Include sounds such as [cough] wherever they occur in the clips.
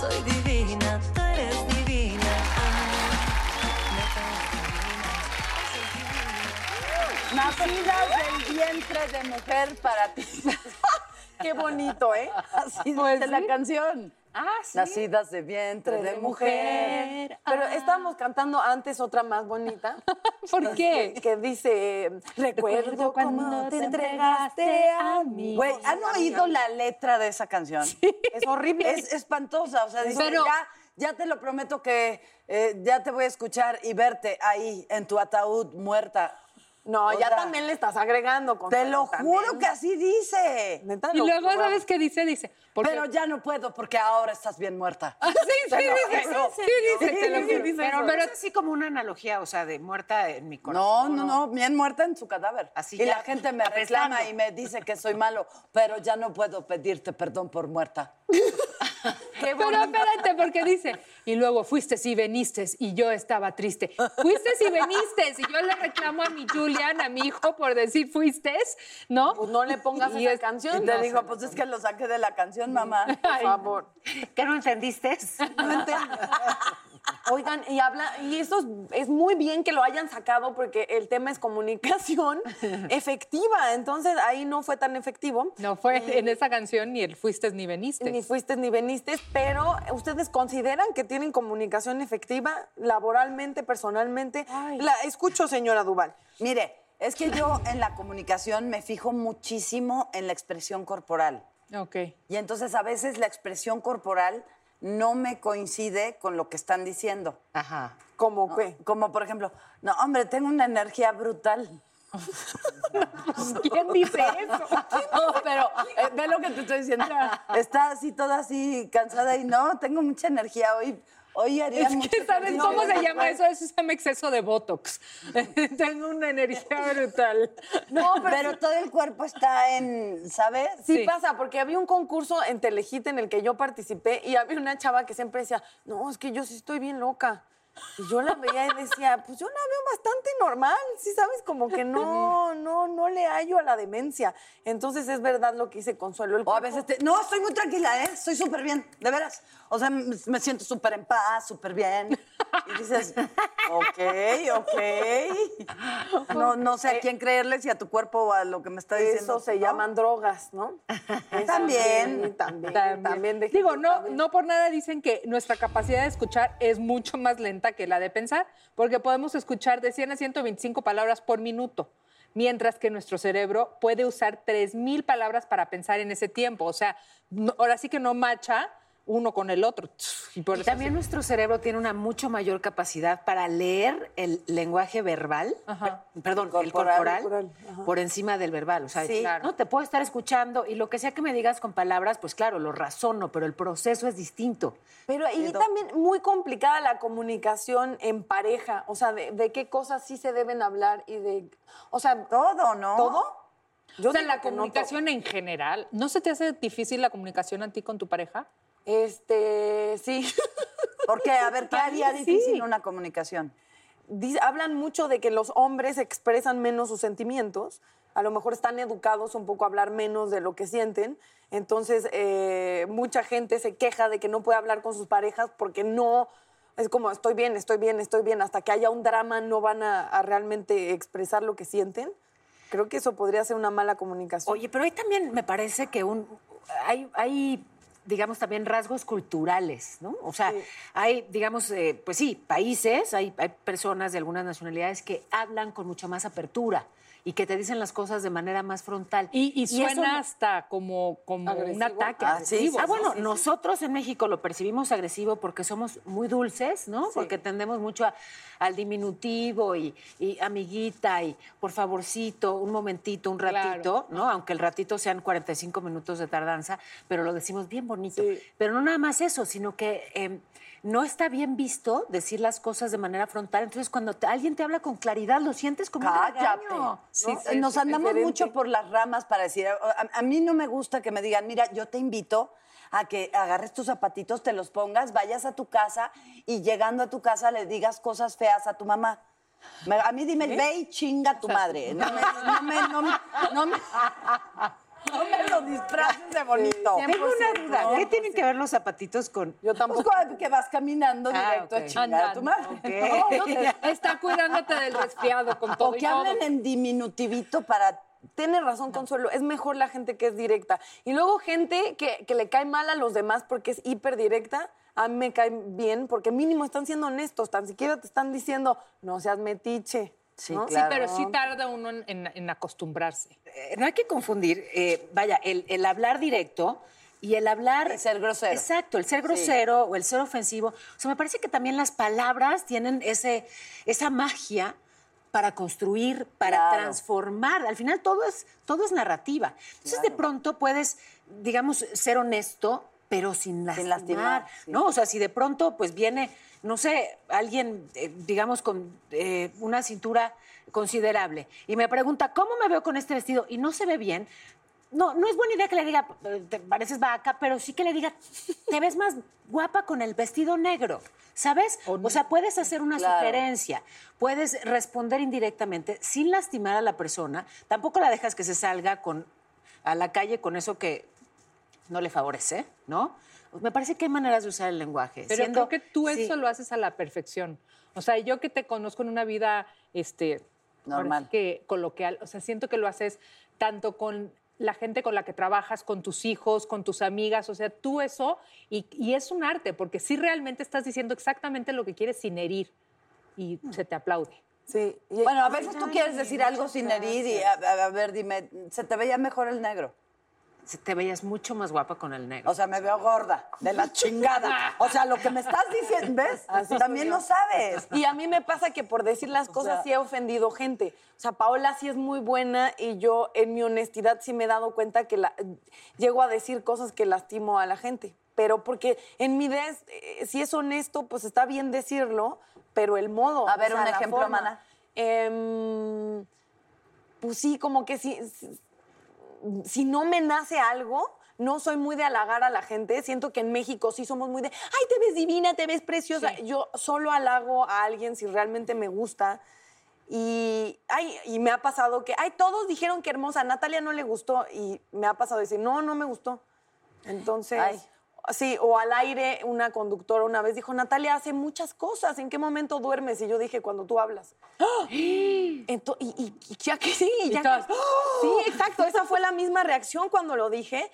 Soy divina, tú eres divina. Nacidas del vientre de mujer para ti. [laughs] Qué bonito, ¿eh? Así Pues dice la sí. canción. Ah, sí. Nacidas de vientre de, mujer. Pero estábamos cantando antes otra más bonita. [laughs] ¿Por qué? Que, que dice, recuerdo cuando te entregaste a mí. Güey, ¿han oído la letra de esa canción? Es horrible. Es [laughs] espantosa. O sea, dice, Pero- ya, ya te lo prometo que eh, ya te voy a escuchar y verte ahí en tu ataúd muerta. No, o ya sea, también le estás agregando. Te lo también. juro que así dice. Neta, Y luego, ¿sabes qué dice? Dice, porque... Pero ya no puedo porque ahora estás bien muerta. Ah, sí, sí, dice, sí, dice, te lo juro. Pero, Pero es así como una analogía, o sea, de muerta en mi No, corazón. no, no, bien muerta en su cadáver. Así y ya, la gente me reclama y me dice que soy malo, pero ya no puedo pedirte perdón por muerta. [laughs] [laughs] Qué Pero espérate, porque dice, y luego fuiste y veniste y yo estaba triste. Fuiste y veniste y yo le reclamo a mi Julian, a mi hijo, por decir fuiste, ¿no? Pues no le pongas Y esa es- canción. Y te no, digo, pues es que lo saqué de la canción, mamá. Por favor. ¿Qué no entendiste? No entiendo. Oigan, y habla, y esto es, es muy bien que lo hayan sacado porque el tema es comunicación [laughs] efectiva. Entonces ahí no fue tan efectivo. No fue en esa canción ni el fuiste ni veniste. Ni fuiste ni veniste, pero ustedes consideran que tienen comunicación efectiva laboralmente, personalmente. La escucho, señora Duval. Mire, es que yo en la comunicación me fijo muchísimo en la expresión corporal. Ok. Y entonces a veces la expresión corporal no me coincide con lo que están diciendo. Ajá. ¿Cómo ¿no? qué? Como por ejemplo, no, hombre, tengo una energía brutal. ¿Quién dice eso? No, pero eh, ve lo que te estoy diciendo. [laughs] Está así, toda así cansada y no, tengo mucha energía hoy. Hoy haría Es que, ¿sabes cómo se llama eso? Eso se llama exceso de Botox. [laughs] Tengo una energía brutal. No, pero todo el cuerpo está en, ¿sabes? Sí, Sí. pasa, porque había un concurso en Telehit en el que yo participé y había una chava que siempre decía, no, es que yo sí estoy bien loca. Y yo la veía y decía, pues yo la veo bastante normal, sí sabes, como que no, no, no le hallo a la demencia. Entonces es verdad lo que dice Consuelo. el O a veces, te- no, estoy muy tranquila, ¿eh? Estoy súper bien, de veras. O sea, me, siento súper en paz, súper bien. Y dices, [laughs] ok, ok. No, no sé a quién creerle, si a tu cuerpo o a lo que me está diciendo. Eso se ¿no? llaman drogas, ¿no? [laughs] Eso También. también, También. Digo, no, también. no por nada dicen que nuestra capacidad de escuchar es mucho más lenta que la de pensar, porque podemos escuchar de 100 a 125 palabras por minuto, mientras que nuestro cerebro puede usar 3.000 palabras para pensar en ese tiempo. O sea, ahora sí que no macha uno con el otro. Y por Y eso también nuestro cerebro tiene una mucho mayor capacidad para leer el lenguaje verbal, Ajá. perdón, el Corporal. corporal, Corporal, ajá. por encima del verbal. O sea, Sí. claro. no te puedo estar escuchando y lo que sea que me digas con palabras, pues claro, lo razono, pero el proceso es distinto. Pero y también muy complicada la comunicación en pareja, o sea, de, de qué cosas sí se deben hablar y de, o sea, Todo, ¿no? ¿todo? Yo o sea, la no comunicación en general. ¿No se te hace difícil la comunicación a ti con tu pareja? Este, sí. [laughs] Porque, a ver, ¿qué haría Sí. difícil una comunicación? Hablan mucho de que los hombres expresan menos sus sentimientos, a lo mejor están educados un poco a hablar menos de lo que sienten, entonces eh, mucha gente se queja de que no puede hablar con sus parejas porque no, es como estoy bien, estoy bien, estoy bien, hasta que haya un drama no van a, a realmente expresar lo que sienten. Creo que eso podría ser una mala comunicación. Oye, pero ahí también me parece que un, hay, hay digamos, también rasgos culturales, ¿no? O sea, hay, digamos, eh, pues sí, países, hay, hay personas de algunas nacionalidades que hablan con mucha más apertura y que te dicen las cosas de manera más frontal. Y, suena hasta como, como un ataque Ah, sí, agresivo. Ah, bueno, sí, sí. nosotros en México lo percibimos agresivo porque somos muy dulces, ¿no? Porque tendemos mucho a- al diminutivo y, y amiguita y por favorcito, un momentito, un Claro. ratito, ¿no? Aunque el ratito sean 45 minutos de tardanza, pero lo decimos bien bonito. Pero no nada más eso, sino que eh, no está bien visto decir las cosas de manera frontal. Entonces, cuando te- alguien te habla con claridad, lo sientes como un Cállate. regaño. Sí, ¿no? Nos andamos diferente. mucho por las ramas para decir, a, a mí no me gusta que me digan, mira, yo te invito a que agarres tus zapatitos, te los pongas, vayas a tu casa y llegando a tu casa le digas cosas feas a tu mamá. Me- A mí dime, ve y chinga a tu madre. No me, no me, no me, no me, no me lo disfraces de bonito. Tengo una duda. ¿no? ¿Qué tienen que ver los zapatitos con...? Yo Pues tampoco. como que vas caminando Ah, directo ok. a chingar a tu madre. Ok. [laughs] No, te- [laughs] está cuidándote del resfriado con todo O y que todo. hablen en diminutivito para... Tienes razón, Consuelo. Es mejor la gente que es directa. Y luego gente que, que le cae mal a los demás porque es hiper directa. A mí me cae bien porque mínimo están siendo honestos. Tan siquiera te están diciendo, no seas metiche. Sí, ¿no? claro. Pero sí tarda uno en, en- en acostumbrarse. Eh, no hay que confundir, eh, vaya, el, el hablar directo y el hablar... El ser grosero. Exacto, el ser grosero o el ser ofensivo. O sea, me parece que también las palabras tienen ese, esa magia para construir, para Claro. transformar. Al final todo es, todo es narrativa. Entonces, de pronto puedes, digamos, ser honesto, pero sin lastimar. lastimar, sí. ¿no? O sea, si de pronto pues viene, no sé, alguien, eh, digamos, con eh, una cintura considerable y me pregunta, ¿cómo me veo con este vestido? Y no se ve bien. No, no es buena idea que le diga, eh, te pareces vaca, pero sí que le diga, te ves más guapa con el vestido negro, ¿sabes? O sea, puedes hacer una Claro. sugerencia, puedes responder indirectamente sin lastimar a la persona, tampoco la dejas que se salga con, a la calle con eso que no le favorece, ¿no? Me parece que hay maneras de usar el lenguaje. Pero siendo- creo que tú sí. eso lo haces a la perfección. O sea, yo que te conozco en una vida este, Normal. que coloquial, o sea, siento que lo haces tanto con la gente con la que trabajas, con tus hijos, con tus amigas, o sea, tú eso, y, y es un arte, porque sí realmente estás diciendo exactamente lo que quieres sin herir, y se te aplaude. Sí. Y- Bueno, a veces tú quieres decir algo sin herir y a- a ver, dime, ¿se te veía mejor el negro? Te veías mucho más guapa con el negro. O sea, me veo gorda, de la chingada. O sea, lo que me estás diciendo, ¿ves? [laughs] También lo sabes. Y a mí me pasa que por decir las cosas sea- sí he ofendido gente. O sea, Paola sí es muy buena y yo en mi honestidad sí me he dado cuenta que la, llego a decir cosas que lastimo a la gente. Pero porque en mi idea, es, eh, si es honesto, pues está bien decirlo, pero el modo. A ver, o sea, un ejemplo. Mana. Em, pues sí, como que si- si no me nace algo, no soy muy de halagar a la gente. Siento que en México sí somos muy de, ay, te ves divina, te ves preciosa. Yo solo halago a alguien si realmente me gusta. Y, ay, y me ha pasado que, ay, todos dijeron que hermosa, a Natalia no le gustó. Y me ha pasado decir, no, no me gustó. Entonces, Ay. Sí, o al aire, una conductora una vez dijo, Natalia hace muchas cosas, ¿en qué momento duermes? Y yo dije, cuando tú hablas. [gasps] Ento- y, y- y ya que sí, ya que- todas, Sí, exacto, esa fue la misma reacción cuando lo dije.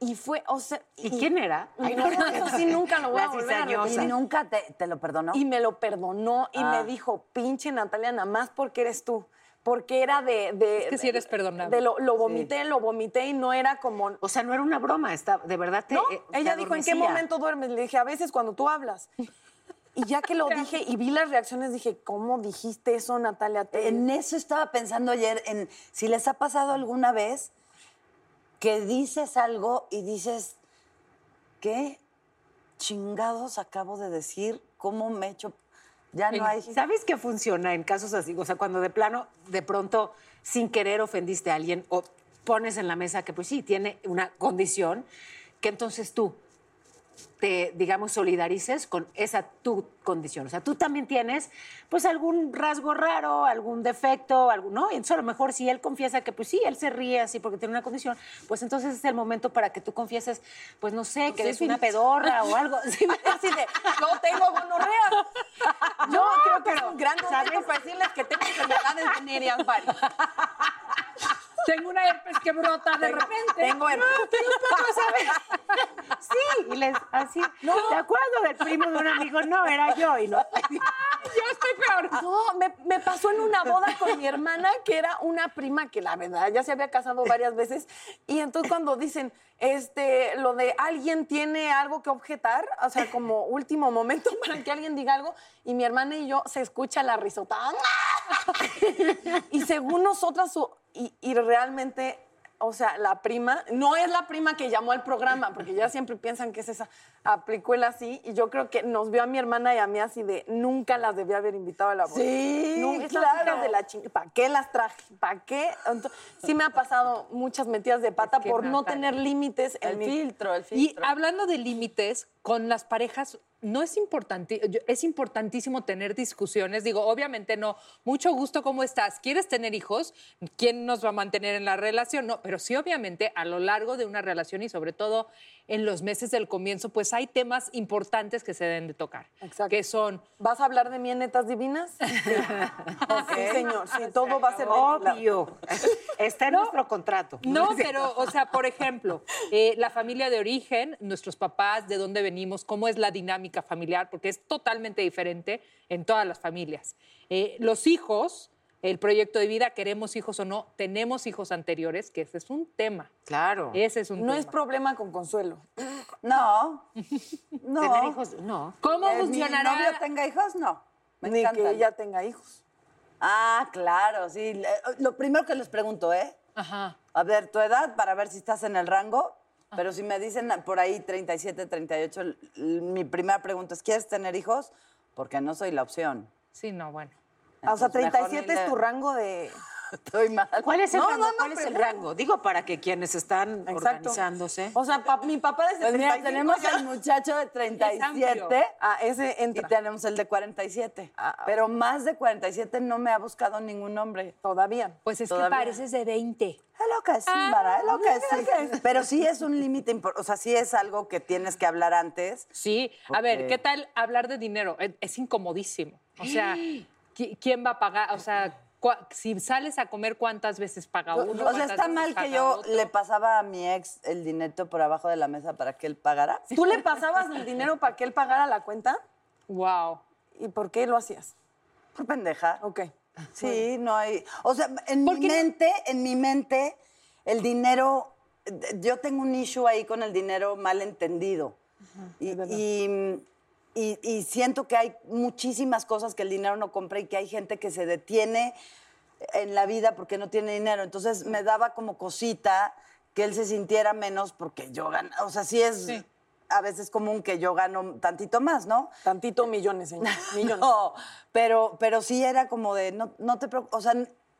Y fue, o sea... ¿Y quién era? Ay, no, eso sí nunca lo voy a volver a. ¿Y nunca te, te lo perdonó? Y me lo perdonó y Ah. me dijo, pinche Natalia, nada más porque eres tú. Porque era de... de Es que sí eres perdonable. De lo, lo vomité, lo vomité y no era como... O sea, no era una broma, está, de verdad te. No, eh, ella te dijo, ¿en qué adormecía". momento duermes? Le dije, a veces cuando tú hablas. Y ya que lo dije y vi las reacciones, dije, ¿cómo dijiste eso, Natalia? En eso estaba pensando ayer, en si les ha pasado alguna vez que dices algo y dices, ¿qué chingados acabo de decir? ¿Cómo me he hecho? Ya no hay... ¿Sabes qué funciona en casos así? O sea, cuando de plano, de pronto, sin querer ofendiste a alguien o pones en la mesa que, pues sí, tiene una condición, que entonces tú te, digamos, solidarices con esa tu condición. O sea, tú también tienes, pues, algún rasgo raro, algún defecto, algún, ¿no? Y entonces, a lo mejor, si él confiesa que, pues sí, él se ríe así porque tiene una condición, pues entonces es el momento para que tú confieses, pues, no sé, que eres una pedorra o algo. [laughs] Sí, Así de, yo tengo gonorrea. [laughs] Yo creo que es un gran momento para decirles que tengo enfermedades venéreas varias. [laughs] Tengo una herpes que brota de repente. Tengo herpes. [laughs] Sí, decirles así. ¿Te acuerdas del primo de un amigo? No, era yo. Y no. [laughs] Yo estoy peor. No, me, me pasó en una boda con mi hermana, que era una prima que la verdad ya se había casado varias veces. Y entonces cuando dicen, este, lo de alguien tiene algo que objetar, o sea, como último momento [laughs] para que alguien diga algo, y mi hermana y yo se escucha la risota. Y según nosotras, o- y, y realmente, o sea, la prima, no es la prima que llamó al programa, porque ya siempre piensan que es esa, aplicó él así, y yo creo que nos vio a mi hermana y a mí así de, nunca las debía haber invitado a la boda. Sí, No, claro. de la chingada. ¿Para qué las traje? ¿Para qué? Sí me ha pasado muchas metidas de pata que por no tener límites en El mi... filtro, el Y filtro. hablando de límites, con las parejas no es importante, es importantísimo tener discusiones. Digo, obviamente no, mucho gusto, ¿cómo estás? ¿Quieres tener hijos? ¿Quién nos va a mantener en la relación? No, pero sí, obviamente, a lo largo de una relación y sobre todo en los meses del comienzo, pues hay temas importantes que se deben de tocar. Exacto. Que son ¿Vas a hablar de mí en netas divinas? [laughs] Sí, Sí, señor. Sí, todo va a ser... Obvio. Está en nuestro contrato. No, pero, o sea, por ejemplo, eh, la familia de origen, nuestros papás, de dónde venimos, cómo es la dinámica familiar, porque es totalmente diferente en todas las familias. Eh, los hijos, el proyecto de vida, queremos hijos o no, tenemos hijos anteriores, que ese es un tema. Claro. Ese es un No tema. es problema con Consuelo. [clears throat] No. [laughs] No. Tener hijos, no. ¿Cómo Que mi funcionará? novio tenga hijos? No. Me Ni encantan. que ella tenga hijos. Ah, claro, sí. Lo primero que les pregunto, ¿eh? Ajá. A ver, tu edad para ver si estás en el rango. Pero si me dicen por ahí 37, 38, l- l- mi primera pregunta es, ¿quieres tener hijos? Porque no soy la opción. Sí, no, bueno. Ah, o sea, Entonces, mejor 37 ni es tu rango de... [laughs] Estoy mal. ¿Cuál es el No, rango? no, no, ¿Cuál es el pero- rango? Digo, para que quienes están Exacto. organizándose. O sea, pa- mi papá desde Pues mira, 35 tenemos ya- al muchacho de 37 Ah, ese y entra. tenemos el de 47. Ah, Pero más de 47 no me ha buscado ningún hombre. Todavía. Pues es Todavía. que pareces de 20. Es lo que sí, Mara, es lo que sí. Pero sí es un límite, o sea, sí es algo que tienes que hablar antes. Sí, a ver. ¿qué tal hablar de dinero? Es, es incomodísimo. O sea, ¿qui- ¿quién va a pagar? O sea, si sales a comer, ¿cuántas veces paga uno? O sea, ¿Cuántas está mal que yo otro? le pasaba a mi ex el dinero por abajo de la mesa para que él pagara. ¿Tú le pasabas el dinero para que él pagara la cuenta? Wow. ¿Y por qué lo hacías? Por pendeja. Ok. Sí, no hay. O sea, en ¿Por mi no? mente, en mi mente, el dinero. Yo tengo un issue ahí con el dinero mal entendido. Y- y- y siento que hay muchísimas cosas que el dinero no compra y que hay gente que se detiene en la vida porque no tiene dinero. Entonces me daba como cosita que él se sintiera menos porque yo gano. O sea, sí es Sí. a veces común que yo gano tantito más, ¿no? Tantito millones, señor. [laughs] Millones. No, pero, pero sí era como de, no, no te preocupes, o sea,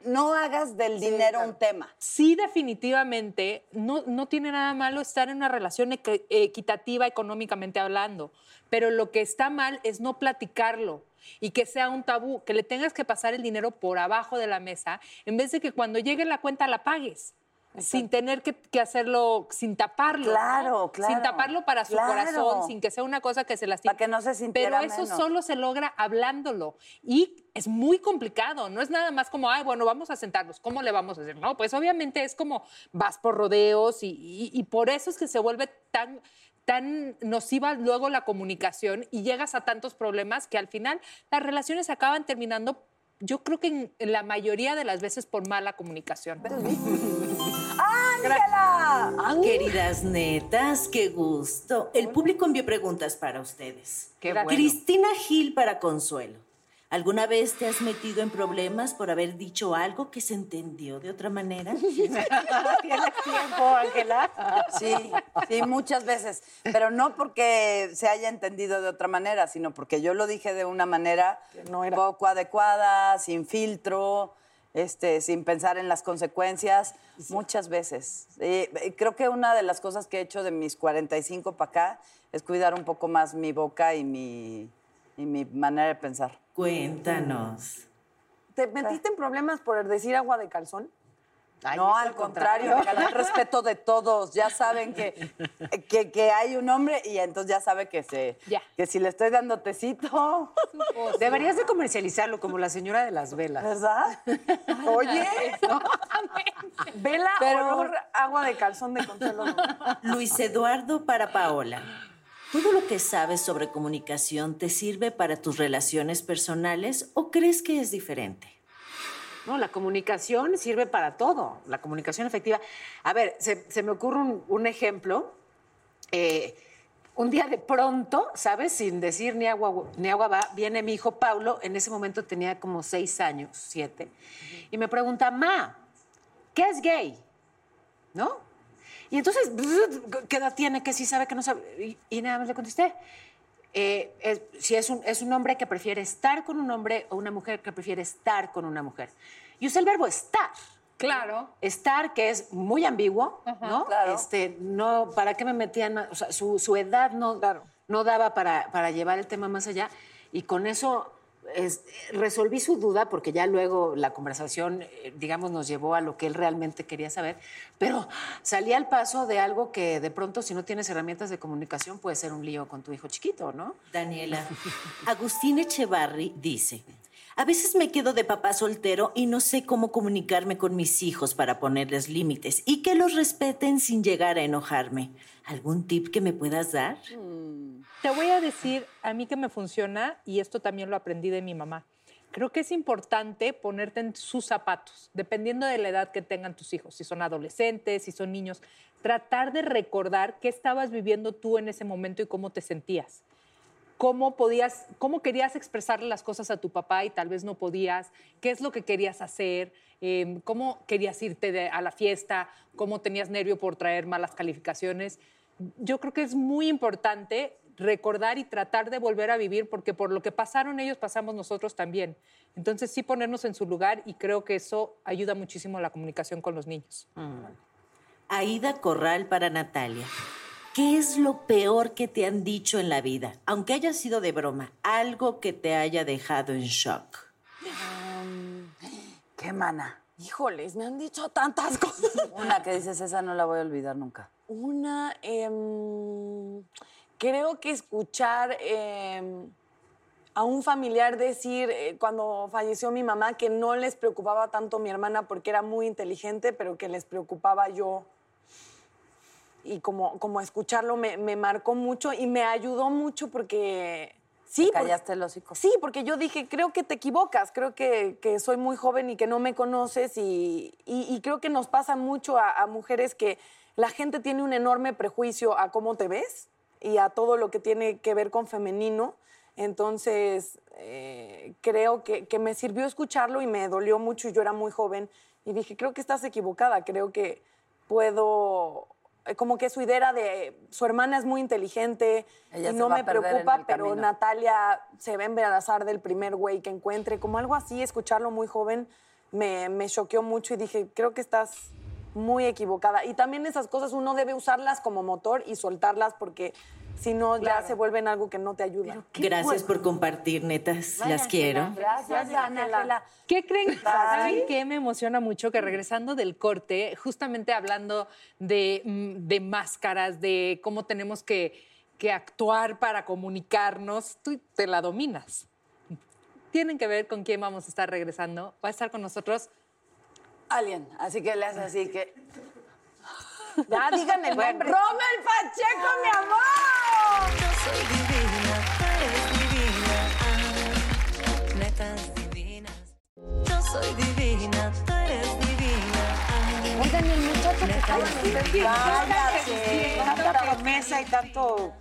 no hagas del dinero un tema. Sí, definitivamente, no, no tiene nada malo estar en una relación equ- equitativa económicamente hablando, pero lo que está mal es no platicarlo y que sea un tabú, que le tengas que pasar el dinero por abajo de la mesa, en vez de que cuando llegue la cuenta la pagues. Sin tener que, que hacerlo, sin taparlo. ¿no? Claro, claro, Sin taparlo para su claro. corazón, sin que sea una cosa que se lastime. Para que no se sintiera Pero eso menos. solo se logra hablándolo. Y es muy complicado. No es nada más como, ay, bueno, vamos a sentarnos. ¿Cómo le vamos a hacer? No, pues obviamente es como vas por rodeos y, y- y por eso es que se vuelve tan tan nociva luego la comunicación y llegas a tantos problemas que al final las relaciones acaban terminando, yo creo que en, la mayoría de las veces por mala comunicación. Queridas netas, qué gusto. El público envió preguntas para ustedes. Qué bueno. Cristina Gil para Consuelo. ¿Alguna vez te has metido en problemas por haber dicho algo que se entendió de otra manera? [laughs] ¿Tienes tiempo, Ángela? Sí, sí, muchas veces. Pero no porque se haya entendido de otra manera, sino porque yo lo dije de una manera no era. poco adecuada, sin filtro, este, sin pensar en las consecuencias, muchas veces. Eh, creo que una de las cosas que he hecho de mis 45 para acá es cuidar un poco más mi boca y mi, y mi manera de pensar. Cuéntanos. ¿Te metiste en problemas por decir agua de calzón? no, al contrario, gané el respeto de todos. Ya saben que, que, que hay un hombre y entonces ya sabe que, se, que si le estoy dando tecito, Deberías de comercializarlo como la señora de las velas. ¿verdad? Oye, vela Pero- olor agua de calzón de Consuelo. Luis Eduardo para Paola. ¿Todo lo que sabes sobre comunicación te sirve para tus relaciones personales o crees que es diferente? No, la comunicación sirve para todo. La comunicación efectiva. A ver, se, se me ocurre un, un ejemplo. Eh, un día de pronto, ¿sabes? Sin decir ni agua, ni agua va, viene mi hijo Paulo. En ese momento tenía como seis años, siete. Y me pregunta, Ma, ¿qué es gay? ¿No? Y entonces, ¿qué edad tiene? ¿Qué sí sabe? ¿Qué no sabe? Y, y nada más le contesté. eh, es- si es un, es un hombre que prefiere estar con un hombre o una mujer que prefiere estar con una mujer. Y usa el verbo estar. Claro. Estar, que es muy ambiguo, ¿no? Claro. Este, no, ¿para qué me metían? O sea, su, su edad no, no daba para, para llevar el tema más allá. Y con eso es- resolví su duda, porque ya luego la conversación, eh, digamos, nos llevó a lo que él realmente quería saber. Pero salí al paso de algo que de pronto, si no tienes herramientas de comunicación, puede ser un lío con tu hijo chiquito, ¿no? Daniela, Agustín Echevarri dice, a veces me quedo de papá soltero y no sé cómo comunicarme con mis hijos para ponerles límites y que los respeten sin llegar a enojarme. ¿Algún tip que me puedas dar? Te voy a decir a mí que me funciona y esto también lo aprendí de mi mamá. Creo que es importante ponerte en sus zapatos, dependiendo de la edad que tengan tus hijos, si son adolescentes, si son niños, tratar de recordar qué estabas viviendo tú en ese momento y cómo te sentías. Cómo podías, cómo querías expresarle las cosas a tu papá y tal vez no podías, qué es lo que querías hacer, eh, cómo querías irte a la fiesta, cómo tenías nervio por traer malas calificaciones yo creo que es muy importante recordar y tratar de volver a vivir, porque por lo que pasaron ellos, pasamos nosotros también. Entonces sí ponernos en su lugar y creo que eso ayuda muchísimo a la comunicación con los niños. Aida Corral para Natalia. ¿Qué es lo peor que te han dicho en la vida? Aunque haya sido de broma, algo que te haya dejado en shock. ¿Qué mana? Híjoles, me han dicho tantas cosas. [laughs] Una que dices, esa no la voy a olvidar nunca. Una, em, creo que escuchar em, a un familiar decir eh, cuando falleció mi mamá que no les preocupaba tanto mi hermana porque era muy inteligente, pero que les preocupaba yo. Y como, como escucharlo me, me marcó mucho y me ayudó mucho porque... Sí, Te porque- callaste el hocico. Sí, porque yo dije, creo que te equivocas, creo que, que soy muy joven y que no me conoces y, y- y creo que nos pasa mucho a, a mujeres que la gente tiene un enorme prejuicio a cómo te ves y a todo lo que tiene que ver con femenino. Entonces, eh, creo que, que me sirvió escucharlo y me dolió mucho yo era muy joven y dije, creo que estás equivocada, creo que puedo... eh, Como que su idea de su hermana es muy inteligente Ella y no me preocupa, pero camino. Natalia se va a embarazar del primer güey que encuentre, como algo así, escucharlo muy joven me, me choqueó mucho y dije, creo que estás muy equivocada. Y también esas cosas uno debe usarlas como motor y soltarlas porque si no ya se vuelven algo que no te ayuda. Gracias por compartir, netas. Las quiero. Gracias, Ana Ángela. ¿Qué creen? ¿Saben qué me emociona mucho? Que regresando del corte, justamente hablando de, mm, de máscaras, de cómo tenemos que, que actuar para comunicarnos, tú te la dominas. Tienen que ver con quién vamos a estar regresando. Va a estar con nosotros Alguien. Así que le haces así que. [laughs] Ya digan el nombre. ¡Rommel Pacheco, mi amor! Yo soy divina, tú eres divina. netas divinas. Yo soy divina, tú eres divina. Oigan, el muchacho que estaba en el. Tanta promesa y tanto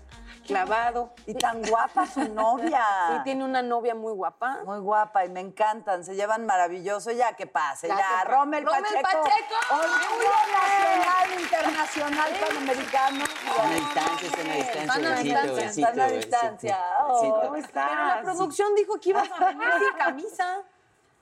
clavado. Y tan guapa su [laughs] novia. Sí, tiene una novia muy guapa. Muy guapa y me encantan, se llevan maravilloso. Ya que pase, ya. Ya Rommel Rommel Pacheco. Pacheco. Orgullo nacional, internacional, panamericano. Una distancia, está una distancia. Están a distancia, besito, están a besito. distancia. Besito. Oh. ¿Cómo estás? Pero la producción dijo que ibas a venir sin camisa.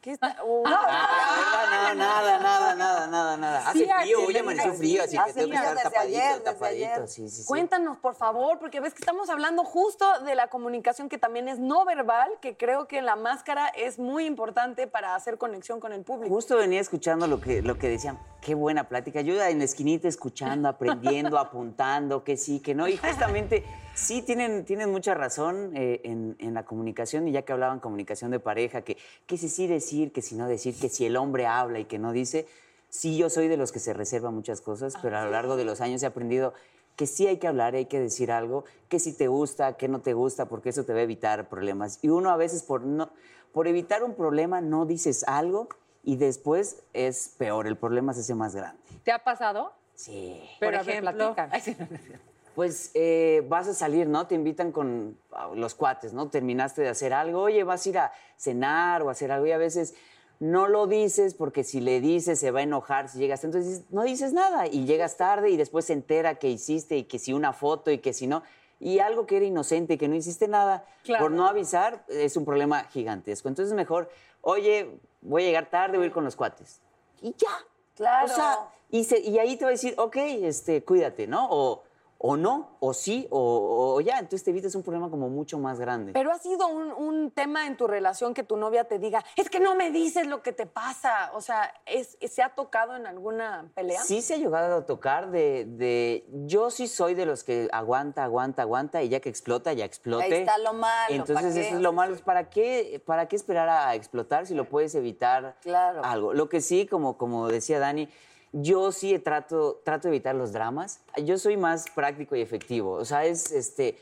¿Qué está? Oh. Ah, no, nada, nada, nada, nada, nada. Hace Sí, frío, hoy amaneció frío, así que tengo que estar tapadito, ayer, tapadito. ayer. Sí, sí. Cuéntanos, por favor, porque ves que estamos hablando justo de la comunicación que también es no verbal, que creo que la máscara es muy importante para hacer conexión con el público. Justo venía escuchando lo que, lo que decían. Qué buena plática. Yo en la esquinita escuchando, aprendiendo, [laughs] apuntando, que sí, que no. Y justamente sí tienen, tienen mucha razón eh, en, en la comunicación. Y ya que hablaban comunicación de pareja, que, que si sí decir, que si no decir, que si el hombre habla y que no dice. Sí, yo soy de los que se reserva muchas cosas, pero a lo largo de los años he aprendido que sí hay que hablar, hay que decir algo, que si te gusta, que no te gusta, porque eso te va a evitar problemas. Y uno a veces por, no, por evitar un problema no dices algo y después es peor, el problema se hace más grande. ¿Te ha pasado? Sí. Pero Por a ver, [laughs] Pues eh, vas a salir, ¿no? Te invitan con ah, los cuates, ¿no? Terminaste de hacer algo, oye, vas a ir a cenar o a hacer algo y a veces no lo dices porque si le dices se va a enojar si llegas. Entonces no dices nada y llegas tarde y después se entera que hiciste y que si una foto y que si no. Y algo que era inocente y que no hiciste nada, Claro. por no avisar, es un problema gigantesco. Entonces mejor, oye, voy a llegar tarde, voy a ir con los cuates. Y ya. Claro. O sea, y, se- y ahí te va a decir, ok, este, cuídate, ¿no? O, o no, o sí, o, o ya. Entonces te evitas un problema como mucho más grande. Pero ha sido un, un tema en tu relación que tu novia te diga, es que no me dices lo que te pasa. O sea, ¿es, ¿se ha tocado en alguna pelea? Sí se ha llegado a tocar de, de- Yo sí soy de los que aguanta, aguanta, aguanta y ya que explota, ya explote. Ahí está lo malo, Entonces eso es lo malo. ¿Para qué, ¿Para qué esperar a explotar si lo puedes evitar Claro. algo? Lo que sí, como, como decía Dani, yo sí trato, trato de evitar los dramas. Yo soy más práctico y efectivo. O sea, es este...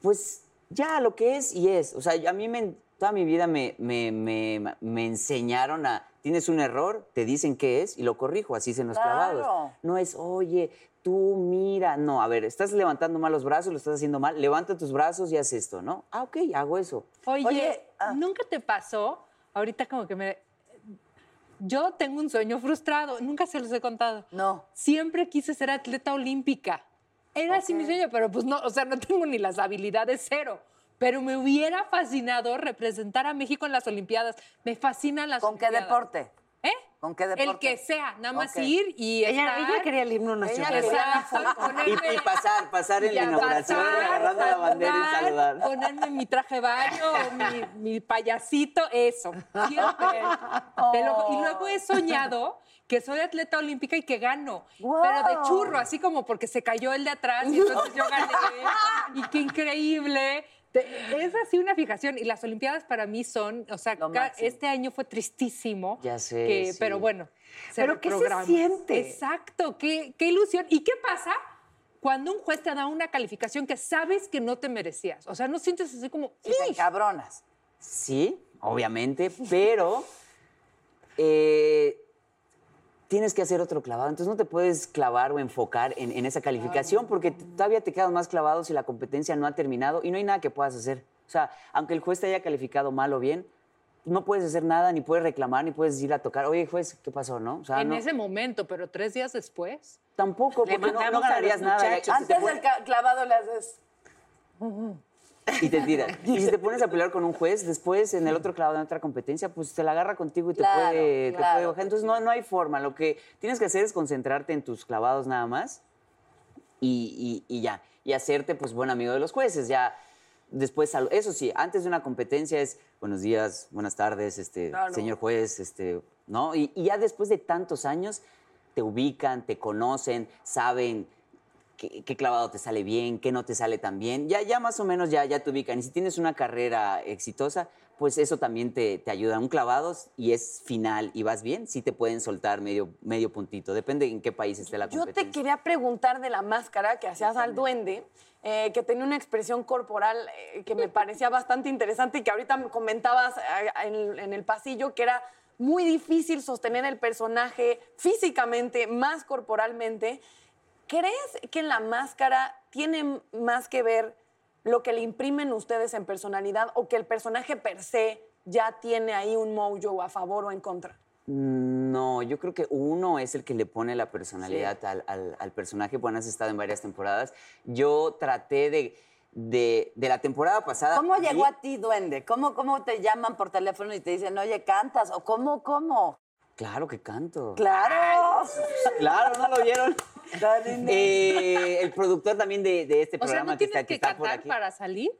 Pues ya lo que es y es. O sea, a mí me, toda mi vida me, me, me- me enseñaron a, tienes un error, te dicen qué es y lo corrijo, así se nos Claro. clavados. No es, oye, tú mira, no, a ver, estás levantando mal los brazos, lo estás haciendo mal, levanta tus brazos y haz esto, ¿no? Ah, ok, hago eso. Oye, Oye, ah. ¿nunca te pasó? Ahorita como que me... Yo tengo un sueño frustrado, nunca se los he contado. No. Siempre quise ser atleta olímpica. Era así mi sueño, pero pues no, o sea, no tengo ni las habilidades cero. Pero me hubiera fascinado representar a México en las Olimpiadas. Me fascinan las ¿Con qué Olimpiadas. deporte? ¿Con qué El deporte? que sea, nada más Ok. ir y Ella, estar... ella quería el himno nacional. Y, ponerme- y pasar, pasar en y la inauguración, pasar, agarrando la bandera y saludar, saludar. Ponerme mi traje de baño, o mi, mi payasito, eso. Siempre. [laughs] Te lo- y luego he soñado que soy atleta olímpica y que gano. Pero de churro, así como porque se cayó el de atrás y entonces yo gané. [laughs] y qué increíble. Es así una fijación. Y las Olimpiadas para mí son, o sea, este año fue tristísimo. Ya sé, que- sí. Pero bueno. se Pero ¿qué se siente? Exacto, qué, qué ilusión. ¿Y qué pasa cuando un juez te da una calificación que sabes que no te merecías? O sea, no sientes así como... Sí, encabronas. Sí, obviamente, pero eh, tienes que hacer otro clavado. Entonces no te puedes clavar o enfocar en, en esa calificación porque todavía te quedas más clavado si la competencia no ha terminado y no hay nada que puedas hacer. O sea, aunque el juez te haya calificado mal o bien, no puedes hacer nada, ni puedes reclamar, ni puedes ir a tocar. Oye, juez, ¿qué pasó, no? O sea, en no- ese momento, pero tres días después. tampoco, Le porque no, no ganarías los nada. Antes del clavado le haces... y te tiras. [laughs] Y si te pones a pelear con un juez, después en el otro clavado, en otra competencia, pues te la agarra contigo y te, Claro, puede, te puede bajar. Entonces no, no hay forma. Lo que tienes que hacer es concentrarte en tus clavados nada más y, y- y ya. Y hacerte, pues, buen amigo de los jueces. Ya después, eso sí, antes de una competencia es buenos días, buenas tardes, este, Claro. señor juez, este, ¿no? Y, y ya después de tantos años te ubican, te conocen, saben qué, qué clavado te sale bien, qué no te sale tan bien. Ya, ya más o menos ya, ya te ubican. Y si tienes una carrera exitosa, pues eso también te, te ayuda. Un clavado y es final y vas bien, sí te pueden soltar medio, medio puntito. Depende en qué país esté la Yo competencia. te quería preguntar de la máscara que hacías al duende, eh, que tenía una expresión corporal eh, que me parecía bastante interesante y que ahorita me comentabas eh, en, en el pasillo que era muy difícil sostener el personaje físicamente, más corporalmente. ¿Crees que en la máscara tiene más que ver lo que le imprimen ustedes en personalidad o que el personaje per se ya tiene ahí un mojo a favor o en contra? No, yo creo que uno es el que le pone la personalidad al, al- al personaje. Bueno, has estado en varias temporadas. Yo traté de, de, de la temporada pasada. ¿Cómo llegó a ti, duende? ¿Cómo, ¿Cómo te llaman por teléfono y te dicen, oye, cantas? ¿O cómo, cómo? Claro que canto. ¡Claro! Claro, ¿no lo vieron? Eh, el productor también de, de este O sea, programa ¿no que tienes está, que que está por cantar aquí. para salir?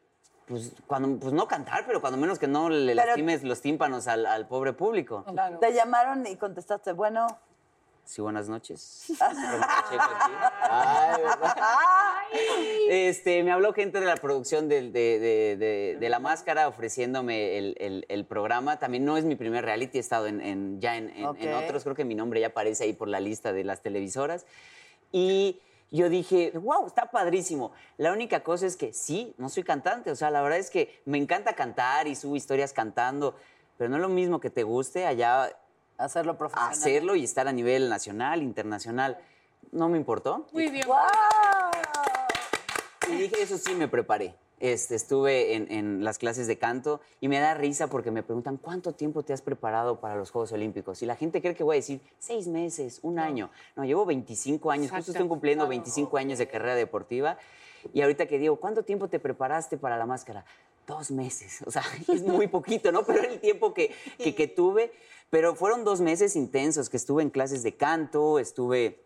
Pues, cuando, pues no cantar, pero cuando menos que no le Pero- lastimes los tímpanos al, al pobre público. Claro. Te llamaron y contestaste, bueno. Sí, buenas noches. Aquí. Ay. Este, me habló gente de la producción de, de- de- de La Máscara ofreciéndome el, el- el programa. También no es mi primer reality, he estado en, en- ya en, en- en Ok. otros. Creo que mi nombre ya aparece ahí por la lista de las televisoras. Y Yo dije, wow, está padrísimo. La única cosa es que sí, no soy cantante. O sea, la verdad es que me encanta cantar y subo historias cantando, pero no es lo mismo que te guste allá Hacerlo profesional. hacerlo y estar a nivel nacional, internacional. No me importó. Muy bien. Y dije, eso sí, me preparé. Este, estuve en, en las clases de canto y me da risa porque me preguntan, ¿cuánto tiempo te has preparado para los Juegos Olímpicos? Y la gente cree que voy a decir, seis meses, un año. No, llevo 25 años, justo estoy cumpliendo 25 años de carrera deportiva. Y ahorita que digo, ¿cuánto tiempo te preparaste para la máscara? Dos meses. O sea, [laughs] es muy poquito, ¿no? Pero el tiempo que, que, que tuve. Pero fueron dos meses intensos que estuve en clases de canto, estuve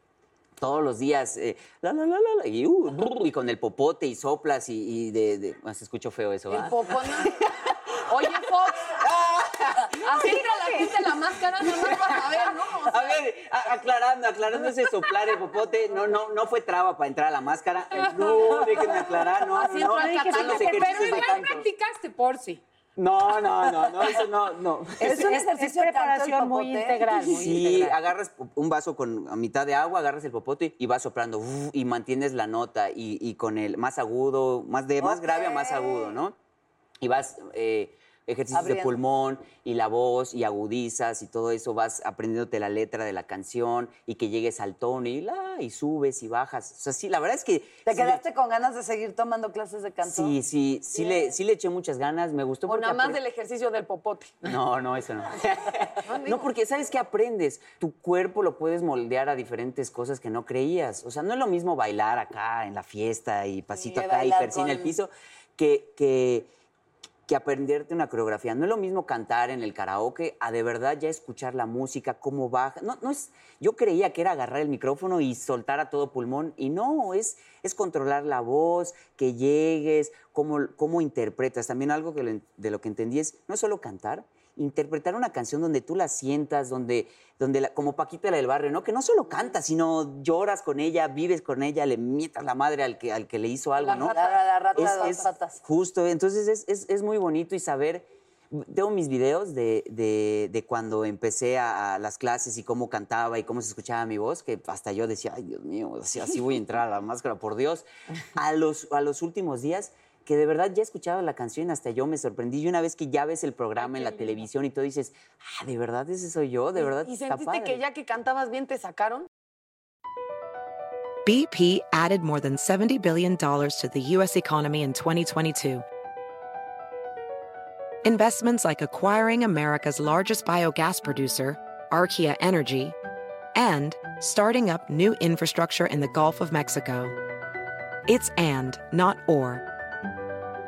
todos los días, eh, la, la, la, la, la, y, uh, brr, y con el popote y soplas y, y de, de- ah, se escuchó feo eso, El ¿va? popón. [laughs] Oye, Fox. [laughs] Así entra la gente la máscara, no vas a ver, ¿no? O sea, A ver, a- aclarando, aclarando ese soplar el popote, no, no, no fue traba para entrar a la máscara. [laughs] No, déjenme aclarar, no, Así no, entró no. al Son los catálogo, Pero ejercicios de igual canto. No, no, no, no, eso no, no. Es un ejercicio es preparación muy integral, muy Sí, integral. agarras un vaso con a mitad de agua, agarras el popote y vas soplando uf, y mantienes la nota y, y con el más agudo, más de más grave a más agudo, ¿no? Y vas eh, ejercicios de pulmón y la voz y agudizas y todo eso, vas aprendiéndote la letra de la canción y que llegues al tono y la y subes y bajas. O sea, sí, la verdad es que ¿Te sí le- quedaste con ganas de seguir tomando clases de canto? Sí, sí, sí le, sí le eché muchas ganas, me gustó o nada más del ejercicio del popote. no, no, eso no. [laughs] [laughs] no, porque ¿sabes qué aprendes? Tu cuerpo lo puedes moldear a diferentes cosas que no creías. O sea, no es lo mismo bailar acá en la fiesta y pasito Sí, acá y en el piso que, que, que aprenderte una coreografía. No es lo mismo cantar en el karaoke a de verdad ya escuchar la música, cómo baja. No, no es, yo creía que era agarrar el micrófono y soltar a todo pulmón y no, es, es controlar la voz, que llegues, cómo, cómo interpretas. También algo que de lo que entendí es no es solo cantar, interpretar una canción donde tú la sientas, donde, donde la- como Paquita la del barrio, ¿no? Que no solo cantas, sino lloras con ella, vives con ella, le mientas la madre al que, al que le hizo algo, La ¿no? La, rata Es- de es patas. Justo, entonces es, es- es muy bonito y saber. Tengo mis videos de, de- de cuando empecé a, a las clases y cómo cantaba y cómo se escuchaba mi voz, que hasta yo decía, ay Dios mío, así, así voy a entrar a la máscara, por Dios. A los, a los últimos días, que de verdad ya escuchaba la canción, hasta yo me sorprendí. Y una vez que ya ves el programa en la televisión y todo dices, ah, de verdad ese soy yo, de verdad ¿Y está sentiste padre. que ya que cantabas bien te sacaron? BP added more than $70 billion to the U.S. economy in 2022. Investments like acquiring America's largest biogas producer, Archaea Energy, and starting up new infrastructure in the Gulf of Mexico. It's and, not or.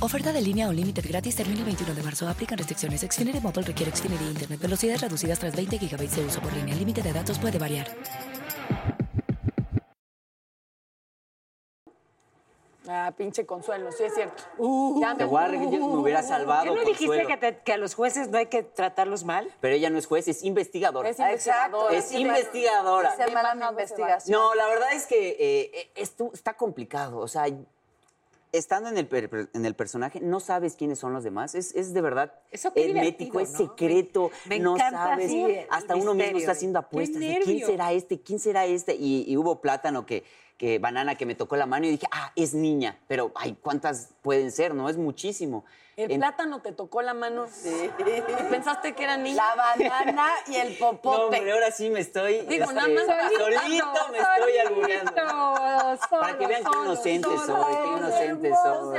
Oferta de línea o límite gratis termina el 21 de marzo. Aplican restricciones. Xfinity Mobile requiere Xfinity Internet. Velocidades reducidas tras 20 GB de uso por línea. El límite de datos puede variar. Ah, pinche consuelo, sí es cierto. ya Te voy a re- yo me hubiera salvado, ¿Qué no dijiste que, te- que a los jueces no hay que tratarlos mal? Pero ella no es juez, es investigadora. Es Exacto. investigadora. Es investigadora. Investigación. No, la verdad es que eh, esto está complicado. O sea, estando en el, en el personaje, no sabes quiénes son los demás. Es, es de verdad Eso hermético, es ¿no? secreto. Me- me no sabes. Hasta uno mismo está haciendo apuestas. ¡Qué de ¿Quién será este? ¿Quién será este? Y, y hubo plátano que, que banana que me tocó la mano y dije, ah, es niña. Pero, ay, ¿cuántas pueden ser? No, es muchísimo. El En- plátano te tocó la mano. Sí. ¿Pensaste que era niña? La banana y el No, popote. hombre, ahora sí me estoy. Digo, este, nada más- solito me estoy albureando. Para que vean qué inocente soy, qué inocente soy.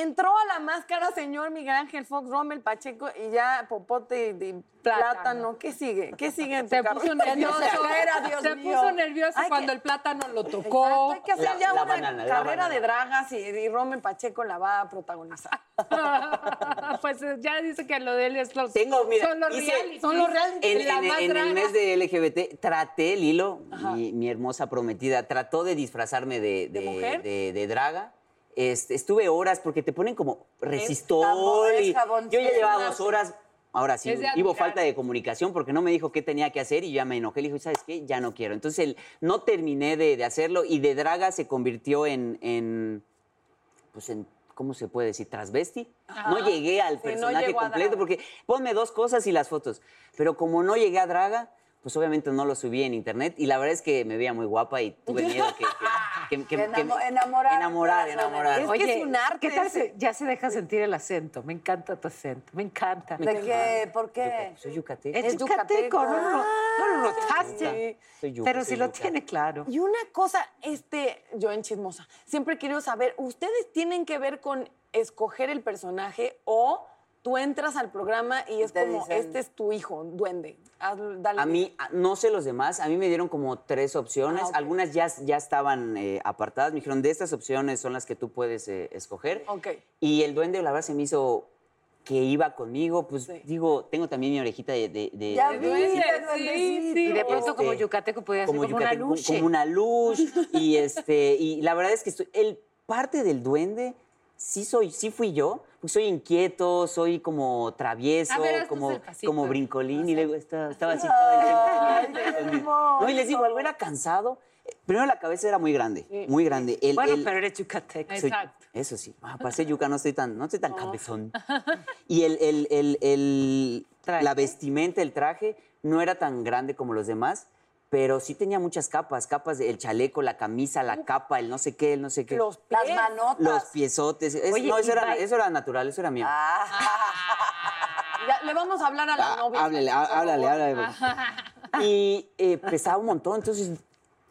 Entró a la máscara señor Miguel Ángel Fox, Rommel, Pacheco y ya Popote de Plátano. plátano. ¿Qué sigue? ¿Qué sigue en tu Se puso [laughs] nervioso. Carrera, Dios se mío. puso nervioso Hay cuando que- el plátano lo Exacto, tocó. hay que hacer La- ya la una banana, carrera de dragas y, y Rommel Pacheco la va a protagonizar. [laughs] pues eh, ya dice que lo de él es los, Tengo, mira, son los hice- reality. son los reality. En, La en- en el mes de LGBT traté, Lilo, mi, mi hermosa prometida, trató de disfrazarme de, ¿De de, mujer? de- de draga. Este, estuve horas porque te ponen como resistol. jabón, es yo ya llevaba dos horas. Ahora sí, hubo falta de comunicación porque no me dijo qué tenía que hacer y ya me enojé. Le dije, ¿sabes qué? Ya no quiero. Entonces el- no terminé de, de hacerlo y de draga se convirtió en, en pues en, ¿cómo se puede decir? Transvesti. No llegué al personaje completo porque ponme dos cosas y las fotos. Pero como no llegué a draga, pues obviamente no lo subí en internet y la verdad es que me veía muy guapa y tuve miedo que... que, que- que- enamo- que- enamorar Enamorar, enamorar. Es que es un arte ¿Qué tal si ya se deja sentir el acento? Me encanta tu acento, me encanta. ¿De qué? ¿Por qué? Soy yucateco. Es yucateco, yucateco. no, lo- no lo notaste. Sí. Soy yuca, Pero si lo yuca. tiene claro. Y una cosa, este, yo en chismosa, siempre he querido saber, ¿ustedes tienen que ver con escoger el personaje o tú entras al programa y es como, dicen- este es tu hijo, duende? Haz- dale. A mí, no sé los demás, a mí me dieron como tres opciones. Ah. Algunas ya, ya estaban eh, apartadas. Me dijeron, de estas opciones son las que tú puedes eh, escoger. Ok. Y el duende, la verdad, se me hizo que iba conmigo. Pues Sí. digo, tengo también mi orejita de... de- de- Ya de duendecito. sí. Y de pronto como Este, yucateco podía ser como, una yucateco, luz. como una luz. [laughs] y, este, y la verdad es que estoy, el parte del duende sí, soy, sí fui yo. Porque soy inquieto, soy como travieso, A ver, haznos como, como brincolín. Y luego estaba, estaba así todo el tiempo. No, y les digo, algo era cansado. Primero la cabeza era muy grande, muy grande. El- Bueno, el- pero eres yucateco. Exacto. eso sí, ah, para ser yuca no estoy tan, no estoy tan cabezón. [laughs] Y el, el- la vestimenta, el traje, no era tan grande como los demás, pero sí tenía muchas capas, capas del chaleco, la camisa, la capa, el no sé qué, el no sé qué. Los Las pies. manotas. Los piezotes. Es- Oye, no, eso era, eso era natural, eso era mío. Ya, le vamos a hablar a la Ah, novia. háblele, háblale, háblale. Y eh, pesaba un montón, entonces...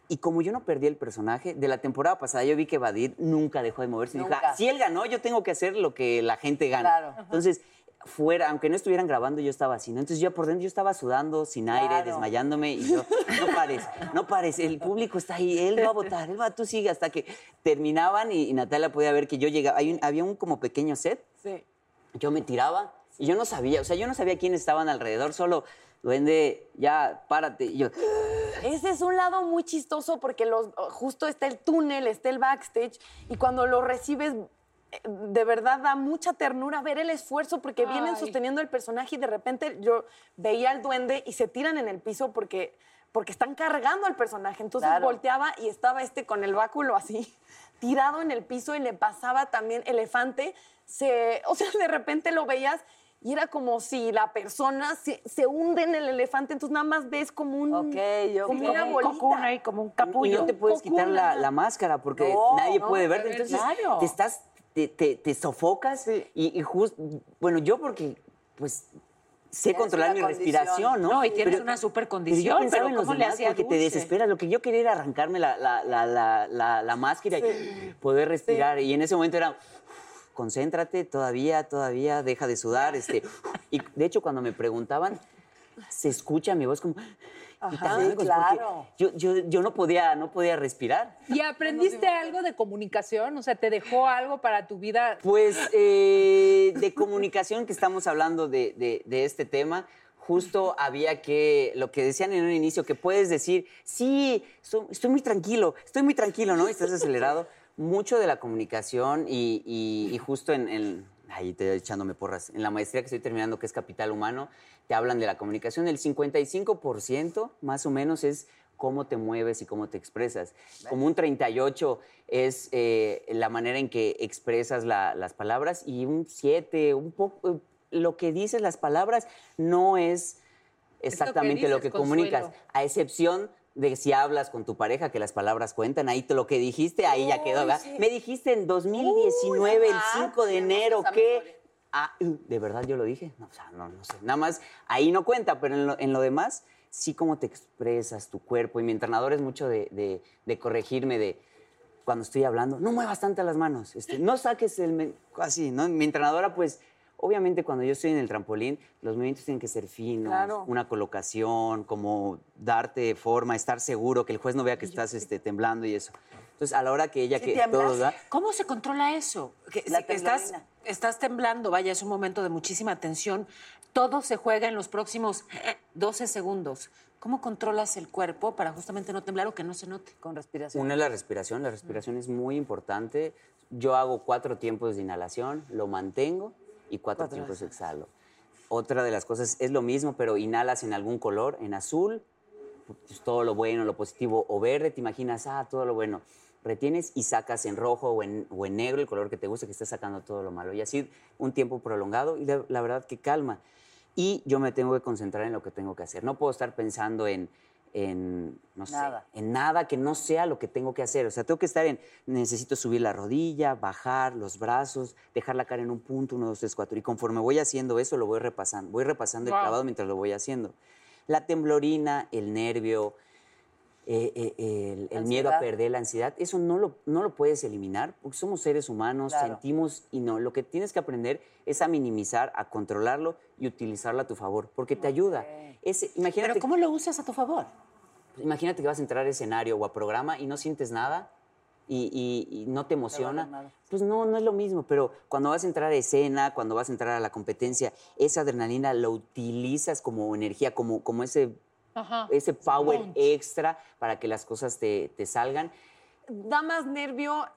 Y como yo no perdí el personaje, de la temporada pasada yo vi que Badir nunca dejó de moverse. Nunca. "Ah, si él ganó, yo tengo que hacer lo que la gente gana. Claro. Entonces, fuera, aunque no estuvieran grabando, yo estaba así, ¿no? Entonces yo por dentro yo estaba sudando, sin aire, Claro. desmayándome, y yo, no pares, no pares, el público está ahí, él va a votar, él va, tú sigue, hasta que terminaban y, y Natalia podía ver que yo llegaba, hay un- había un como pequeño set, Sí. yo me tiraba y yo no sabía, o sea, yo no sabía quiénes estaban alrededor, solo, duende, ya, párate, y yo, Ese es un lado muy chistoso porque los, justo está el túnel, está el backstage y cuando lo recibes de verdad da mucha ternura ver el esfuerzo porque vienen Ay. sosteniendo el personaje y de repente yo veía al duende y se tiran en el piso porque, porque están cargando al personaje. Entonces Claro. volteaba y estaba este con el báculo así, [laughs] tirado en el piso y le pasaba también elefante. Se, o sea, de repente lo veías y era como si la persona se, se hunde en el elefante, entonces nada más ves como un Ok, ok. como una Como bolita. cocoon ahí, como un Y capullo. no te puedes quitar la, Cocuna. la máscara porque No, nadie no, puede verte. ver, Entonces claro. te estás, te, te- te sofocas y, y justo, bueno, yo porque pues sé controlar mi condición. respiración, ¿no? No, y tienes Pero- una super pero yo condición, pensaba pero en los ¿cómo le demás hacía porque te desesperas. Lo que yo quería era arrancarme la, la, la, la, la- la máscara y poder respirar. Y en ese momento era, concéntrate, todavía, todavía, deja de sudar. Este, y de hecho, cuando me preguntaban, se escucha mi voz como... y Ajá, tan sí, lejos, porque claro. Yo, yo, yo no, podía, no podía respirar. ¿Y aprendiste algo de comunicación? O sea, ¿te dejó algo para tu vida? Pues eh, de comunicación que estamos hablando de, de- de este tema, justo había que, lo que decían en un inicio, que puedes decir, sí, so- estoy muy tranquilo, estoy muy tranquilo, ¿no? Y Estás acelerado. Mucho de la comunicación y, y- y justo en, en- ahí te echándome porras, en la maestría que estoy terminando, que es Capital Humano, te hablan de la comunicación. El 55% más o menos es cómo te mueves y cómo te expresas. Como un 38 es eh, la manera en que expresas la- las palabras y un 7, un poco, lo que dices las palabras no es exactamente lo que, dices, comunicas, Consuelo. a excepción de si hablas con tu pareja, que las palabras cuentan, ahí te- lo que dijiste, ahí ya quedó. Me dijiste en 2019, el 5 de enero, que... Ah, ¿de verdad yo lo dije? No, o sea, no, no sé. Nada más, ahí no cuenta, pero en lo, en lo demás, sí cómo te expresas, tu cuerpo. Y mi entrenador es mucho de, de- de corregirme, de cuando estoy hablando, no muevas tanto las manos, este, no saques el... men-", Así, ¿no? Mi entrenadora, pues, obviamente cuando yo estoy en el trampolín, los movimientos tienen que ser finos, Claro. una colocación, como darte forma, estar seguro, que el juez no vea que estás este, temblando y eso. Entonces, a la hora que ella, ¿Sí que todos, ¿verdad? ¿Cómo se controla eso? Que La si estás, temblando, vaya, es un momento de muchísima tensión. Todo se juega en los próximos 12 segundos. ¿Cómo controlas el cuerpo para justamente no temblar o que no se note? Con respiración. Una es la respiración, la respiración es muy importante. Yo hago cuatro tiempos de inhalación, lo mantengo y cuatro, tiempos exhalo. Otra de las cosas es lo mismo, pero inhalas en algún color, en azul, pues, todo lo bueno, lo positivo, o verde, te imaginas, ah, todo lo bueno. Retienes y sacas en rojo o en, o en negro el color que te gusta, que estés sacando todo lo malo. Y así un tiempo prolongado y la, la verdad que calma. Y yo me tengo que concentrar en lo que tengo que hacer. No puedo estar pensando en, en no sé, Nada. en nada que no sea lo que tengo que hacer. O sea, tengo que estar en, necesito subir la rodilla, bajar los brazos, dejar la cara en un punto, uno, dos, tres, cuatro. Y conforme voy haciendo eso, lo voy repasando. Voy repasando el clavado mientras lo voy haciendo. La temblorina, el nervio, eh, eh, el, el miedo a perder, la ansiedad, eso no lo, no lo puedes eliminar porque somos seres humanos, Claro. sentimos y no. Lo que tienes que aprender es a minimizar, a controlarlo y utilizarlo a tu favor porque te ayuda. Ese, imagínate, Pero ¿cómo lo usas a tu favor? imagínate que vas a entrar a escenario o a programa y no sientes nada y, y- y no te emociona. Pues no, no es lo mismo, pero cuando vas a entrar a escena, cuando vas a entrar a la competencia, esa adrenalina lo utilizas como energía, como, como ese, Ajá. ese power Punch. extra para que las cosas te, te salgan. ¿Da más nervio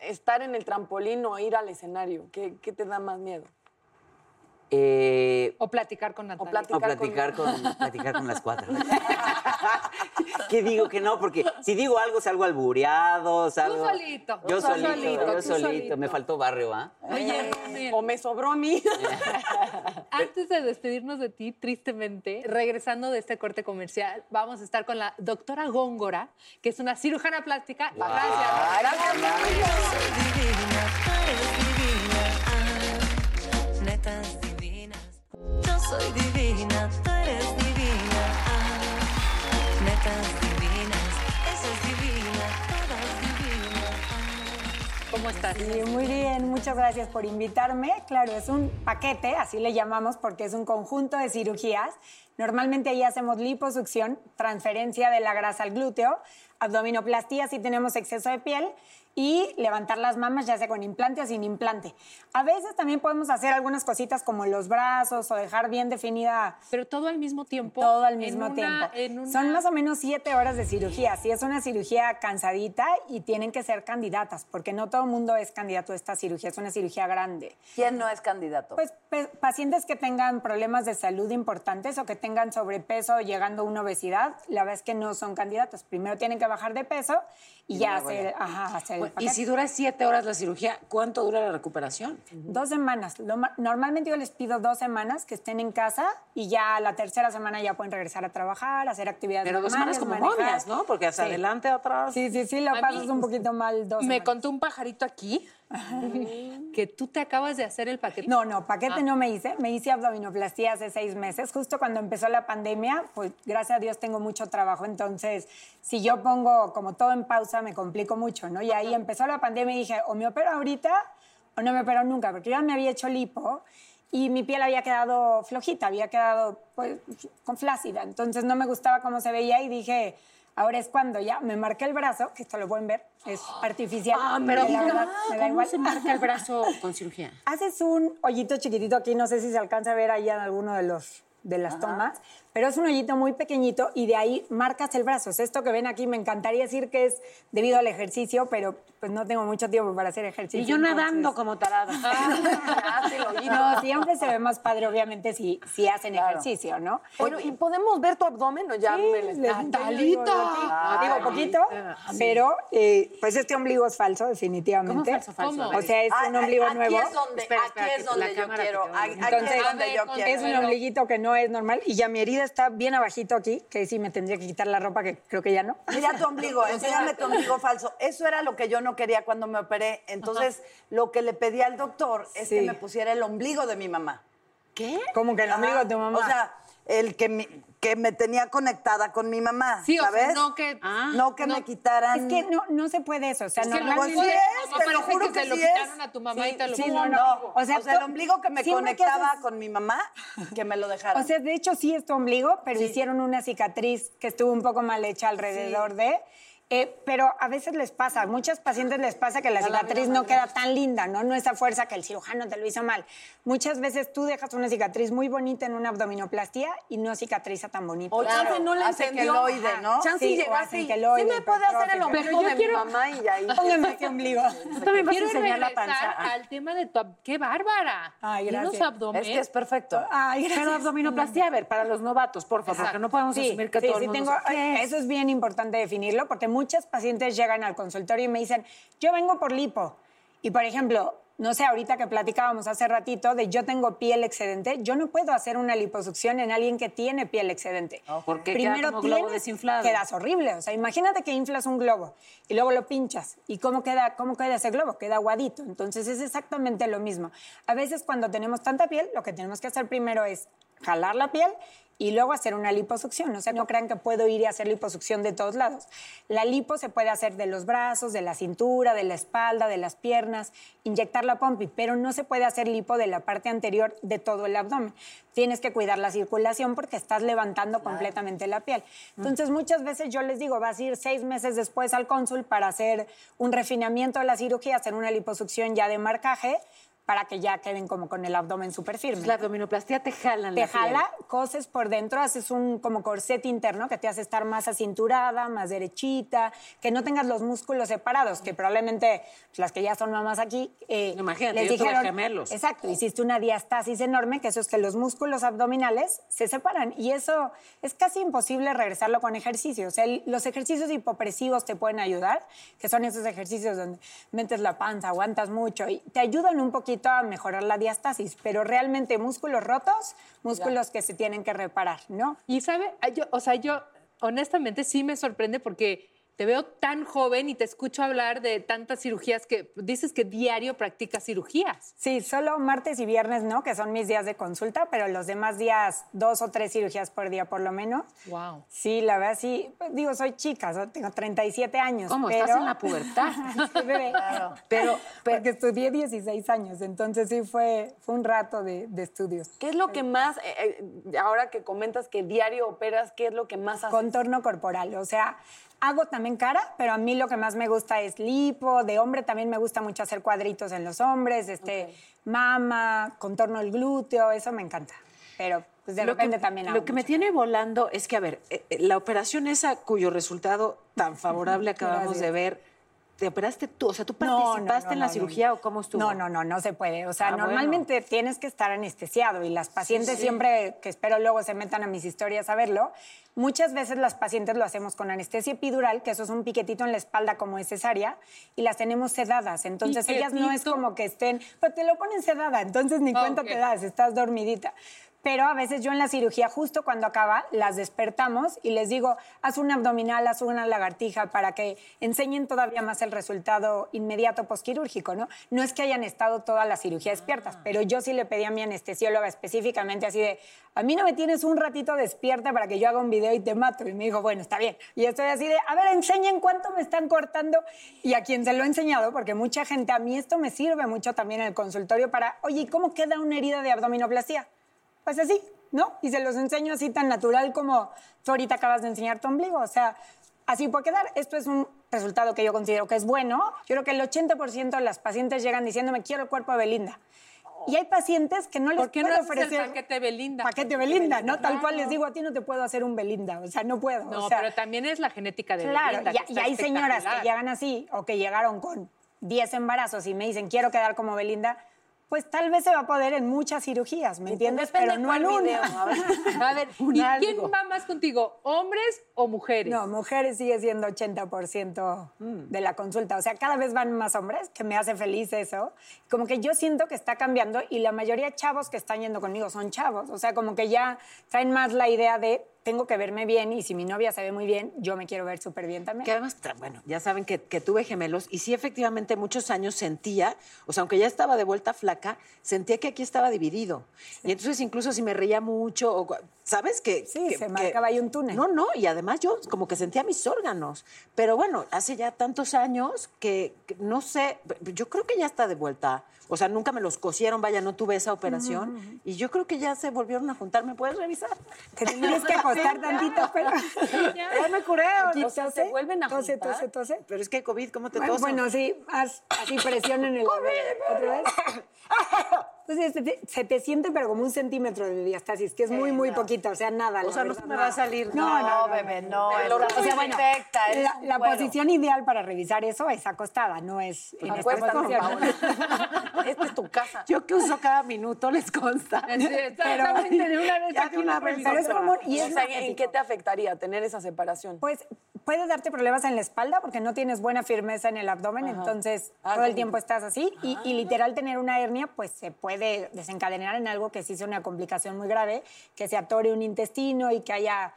estar en el trampolín o ir al escenario? ¿Qué, qué te da más miedo? Eh, O platicar con Natalia. platicar o platicar con- con, platicar con las cuatro. [laughs] ¿Qué digo que no? Porque si digo algo, salgo albureado, salgo... solito, Yo tú solito, solito, yo tú solito. solito. Me faltó barrio, ¿ah? Oye, Romel, O me sobró a mí. [laughs] antes de despedirnos de ti, tristemente, regresando de este corte comercial, vamos a estar con la doctora Góngora, que es una cirujana plástica. Gracias. divina, tú soy divina, tú eres divina. Ah, netas divinas. Esa es divina, todas divinas. Ah. ¿Cómo estás? Sí, muy bien, muchas gracias por invitarme. Claro, es un paquete, así le llamamos, porque es un conjunto de cirugías. Normalmente ahí hacemos liposucción, transferencia de la grasa al glúteo, abdominoplastía si tenemos exceso de piel y levantar las mamas ya sea con implante o sin implante. A veces también podemos hacer algunas cositas como los brazos o dejar bien definida Pero todo al mismo tiempo. todo al en mismo una- tiempo. en una- Son más o menos siete horas de cirugía. Sí, es una cirugía cansadita y tienen que ser candidatas, porque no todo el mundo es candidato a esta cirugía, es una cirugía grande. ¿Quién no es candidato? Pues pe- pacientes que tengan problemas de salud importantes o que tengan sobrepeso llegando a una obesidad, la verdad es que no son candidatos. Primero tienen que bajar de peso y, ya hacer, ajá, hacer el Bueno, y si dura siete horas la cirugía, ¿cuánto dura la recuperación? Dos semanas. Lo ma- normalmente yo les pido dos semanas que estén en casa y ya la tercera semana ya pueden regresar a trabajar, hacer actividades Pero dos semanas como manejar. momias, ¿no? Porque hacia Sí. adelante, atrás. Sí, sí, sí, lo A pasas mí un poquito mal dos Me semanas. contó un pajarito aquí [laughs] que tú te acabas de hacer el paquete. No, no, paquete Ah. no me hice. Me hice abdominoplastía hace seis meses. Justo cuando empezó la pandemia, pues gracias a Dios tengo mucho trabajo. Entonces, si yo pongo como todo en pausa, me complico mucho, ¿no? Y ahí empezó la pandemia y dije, o me opero ahorita o no me opero nunca, porque yo ya me había hecho lipo y mi piel había quedado flojita, había quedado pues, con flácida. Entonces no me gustaba cómo se veía y dije, ahora es cuando ya me marqué el brazo, que esto lo pueden ver, es artificial. Ah, pero la verdad me da ¿cómo igual. se marca el brazo [laughs] con cirugía? Haces un hoyito chiquitito aquí, no sé si se alcanza a ver ahí en alguno de los de las tomas, pero es un hoyito muy pequeñito y de ahí marcas el brazo. Es esto que ven aquí, me encantaría decir que es debido al ejercicio, pero pues no tengo mucho tiempo para hacer ejercicio. Y yo entonces- nadando como tarada. [laughs] No, siempre se ve más padre, obviamente, si, si hacen Claro. ejercicio, ¿no? Pero, ¿y podemos ver tu abdomen o ya me les- les- ¡Natalita! Digo, digo, poquito, pero eh, pues este ombligo es falso, definitivamente. ¿Cómo falso, falso? O sea, es Ah, un ombligo aquí nuevo. es donde, Espera, aquí es donde yo quiero. Aquí, Entonces, es donde yo quiero. Es un ombliguito que no es normal y ya mi herida está bien abajito aquí, que sí me tendría que quitar la ropa, que creo que ya no. Mira tu ombligo, [laughs] enséñame tu ombligo falso. Eso era lo que yo no quería cuando me operé. Entonces, lo que le pedí al doctor es que me pusiera el ombligo de mi mamá. ¿Qué? Como que el ombligo de tu mamá. O sea, el que me, que me tenía conectada con mi mamá, Sí, o sea, ¿sabes? no que- no que me quitaran... Es que no, no se puede eso. O sea, Es que es, mamá te lo juro que que se lo sí quitaron es. a tu mamá y te lo sí, pusieron. no, no. O O sea, el ombligo que me que conectaba haces- con mi mamá, que me lo dejaron. O sea, de hecho sí es tu ombligo, pero hicieron una cicatriz que estuvo un poco mal hecha alrededor de... eh, pero a veces les pasa, a muchas pacientes les pasa que la cicatriz no queda tan linda, ¿no? No esa fuerza que el cirujano te lo hizo mal. Muchas veces tú dejas una cicatriz muy bonita en una abdominoplastia y no cicatriza tan bonito. O Claro, chance no le hace entendió. Ajá. ¿no? Chance Sí, llegaste y, sí me puede hacer el ombligo de quiero- mi mamá y ahí. [laughs] Póngame ese ombligo. También Quiero enseñar la regresar panza. Al tema de tu... ¡Qué bárbara! Ay, gracias. abdomen. es que es perfecto. Ay, gracias. Pero abdominoplastia, a ver, para los novatos, por favor, porque no podemos Sí, asumir que sí, todo sí el mundo tengo-. Eso es bien importante definirlo porque muchas pacientes llegan al consultorio y me dicen, yo vengo por lipo. Y por ejemplo, no sé, ahorita que platicábamos hace ratito de yo tengo piel excedente, yo no puedo hacer una liposucción en alguien que tiene piel excedente. Porque queda como globo tienes- desinflado. Quedas horrible. O sea, imagínate que inflas un globo y luego lo pinchas. ¿Y cómo queda, cómo queda ese globo? Queda aguadito. Entonces es exactamente lo mismo. A veces cuando tenemos tanta piel, lo que tenemos que hacer primero es jalar la piel y luego hacer una liposucción. O sea, no crean que puedo ir y hacer liposucción de todos lados. La lipo se puede hacer de los brazos, de la cintura, de la espalda, de las piernas, inyectar la pompi, pero no se puede hacer lipo de la parte anterior de todo el abdomen. Tienes que cuidar la circulación porque estás levantando completamente la piel. Entonces, muchas veces yo les digo, vas a ir seis meses después al cónsul para hacer un refinamiento de la cirugía, hacer una liposucción ya de marcaje, para que ya queden como con el abdomen súper firme. La abdominoplastia te jalan Te la piel. jala, coses por dentro, haces un como corset interno que te hace estar más acinturada, más derechita, que no tengas los músculos separados, que probablemente pues, las que ya son mamás aquí eh, Imagínate, les yo tuve dijeron, gemelos. exacto, hiciste una diastasis enorme, que eso es que los músculos abdominales se separan y eso es casi imposible regresarlo con ejercicio. O sea, el- los ejercicios hipopresivos te pueden ayudar, que son esos ejercicios donde metes la panza, aguantas mucho y te ayudan un poquito a mejorar la diastasis, pero realmente músculos rotos, músculos que se tienen que reparar, ¿no? Y sabe, yo, o sea, yo honestamente sí me sorprende porque te veo tan joven y te escucho hablar de tantas cirugías que dices que diario practicas cirugías. Sí, solo martes y viernes no, que son mis días de consulta, pero los demás días dos o tres cirugías por día por lo menos. Wow. Sí, la verdad sí. Pues, digo, soy chica, so- tengo 37 años. ¿Cómo? pero... Estás en la pubertad. [laughs] Sí, bebé. [laughs] Pero, porque estudié 16 años, entonces sí fue, fue un rato de, de estudios. ¿Qué es lo que más, eh, eh, ahora que comentas que diario operas, qué es lo que más haces? Contorno corporal, o sea, hago también cara, pero a mí lo que más me gusta es lipo, de hombre también me gusta mucho hacer cuadritos en los hombres, este, mama, contorno el glúteo, eso me encanta. Pero pues de Lo repente que, también hago Lo que me tiene volando es que, a ver, eh, eh, la operación esa cuyo resultado tan [laughs] favorable acabamos Gracias. de ver, ¿te operaste tú? O sea, ¿tú No, no, participaste no, en la no, cirugía no. o cómo estuvo? No, no, no, no se puede. O sea, Ah, bueno. normalmente tienes que estar anestesiado y las pacientes sí. siempre, que espero luego se metan a mis historias a verlo, muchas veces las pacientes lo hacemos con anestesia epidural, que eso es un piquetito en la espalda como es cesárea, y las tenemos sedadas. Entonces ellas no es como que estén, pero te lo ponen sedada, entonces ni Ah, cuenta te das, estás dormidita. Pero a veces yo en la cirugía, justo cuando acaba, las despertamos y les digo, haz una abdominal, haz una lagartija para que enseñen todavía más el resultado inmediato posquirúrgico, ¿no? No es que hayan estado toda la cirugía despiertas, pero yo sí le pedí a mi anestesióloga específicamente así de, a mí no me tienes un ratito despierta para que yo haga un video y te mato. Y me dijo, bueno, está bien. Y estoy así de, a ver, enseñen cuánto me están cortando. Y a quien se lo he enseñado, porque mucha gente, a mí esto me sirve mucho también en el consultorio para, oye, ¿y cómo queda una herida de abdominoplastia? Pues así, ¿no? Y se los enseño así tan natural como tú ahorita acabas de enseñar tu ombligo. O sea, así puede quedar. Esto es un resultado que yo considero que es bueno. Yo creo que el 80% de las pacientes llegan diciéndome, quiero el cuerpo de Belinda. Y hay pacientes que no les ¿Por qué no puedo el ofrecer paquete Belinda? paquete Belinda, ¿no? Tal cual Claro. les digo, a ti no te puedo hacer un Belinda, o sea, no puedo. No, o sea, pero también es la genética de Claro, Belinda. y, que y está hay señoras que llegan así o que llegaron con 10 embarazos y me dicen, quiero quedar como Belinda, pues tal vez se va a poder en muchas cirugías, ¿me entiendes? Depende Pero no cuál en una. video, a ver. [laughs] A ver, Un ¿y algo. quién va más contigo? ¿Hombres o mujeres? No, mujeres sigue siendo 80% de la consulta. O sea, cada vez van más hombres, que me hace feliz eso. Como que yo siento que está cambiando y la mayoría de chavos que están yendo conmigo son chavos. O sea, como que ya traen más la idea de tengo que verme bien y si mi novia se ve muy bien, yo me quiero ver súper bien también. Que además, bueno, ya saben que, que tuve gemelos y sí, efectivamente, muchos años sentía, o sea, aunque ya estaba de vuelta flaca, sentía que aquí estaba dividido. Y entonces, incluso si me reía mucho, o, ¿sabes? Que, Sí, que- se que- marcaba ahí un túnel. No, no, y además yo como que sentía mis órganos. Pero bueno, hace ya tantos años que, que no sé, yo creo que ya está de vuelta. O sea, nunca me los cosieron, vaya, no tuve esa operación. Y yo creo que ya se volvieron a juntar. ¿Me puedes revisar? Te tienes que acostar tantito, [laughs] pero... Ya me curé. O sea, se vuelven a tose, juntar. tose, tose. Pero es que COVID, ¿cómo te Bueno, toso? bueno, sí, haz así presión en el... ¿Otra vez? [laughs] Entonces se te, se te siente pero como un centímetro de diastasis, que es muy, muy poquito, o sea, nada. O la sea, no se me va a salir. No, no, no, bebé, no. O sea, bueno, la, posición ideal para revisar eso es acostada, no es en esta posición. [laughs] Esta es tu casa. Yo que uso cada minuto, les consta. De una vez Pero es común y O es sea, ¿en qué te afectaría tener esa separación? Pues puede darte problemas en la espalda porque no tienes buena firmeza en el abdomen, entonces Ah, todo el tiempo estás así y, y literal tener una hernia pues se puede desencadenar en algo que sí sea una complicación muy grave, que se atore un intestino y que haya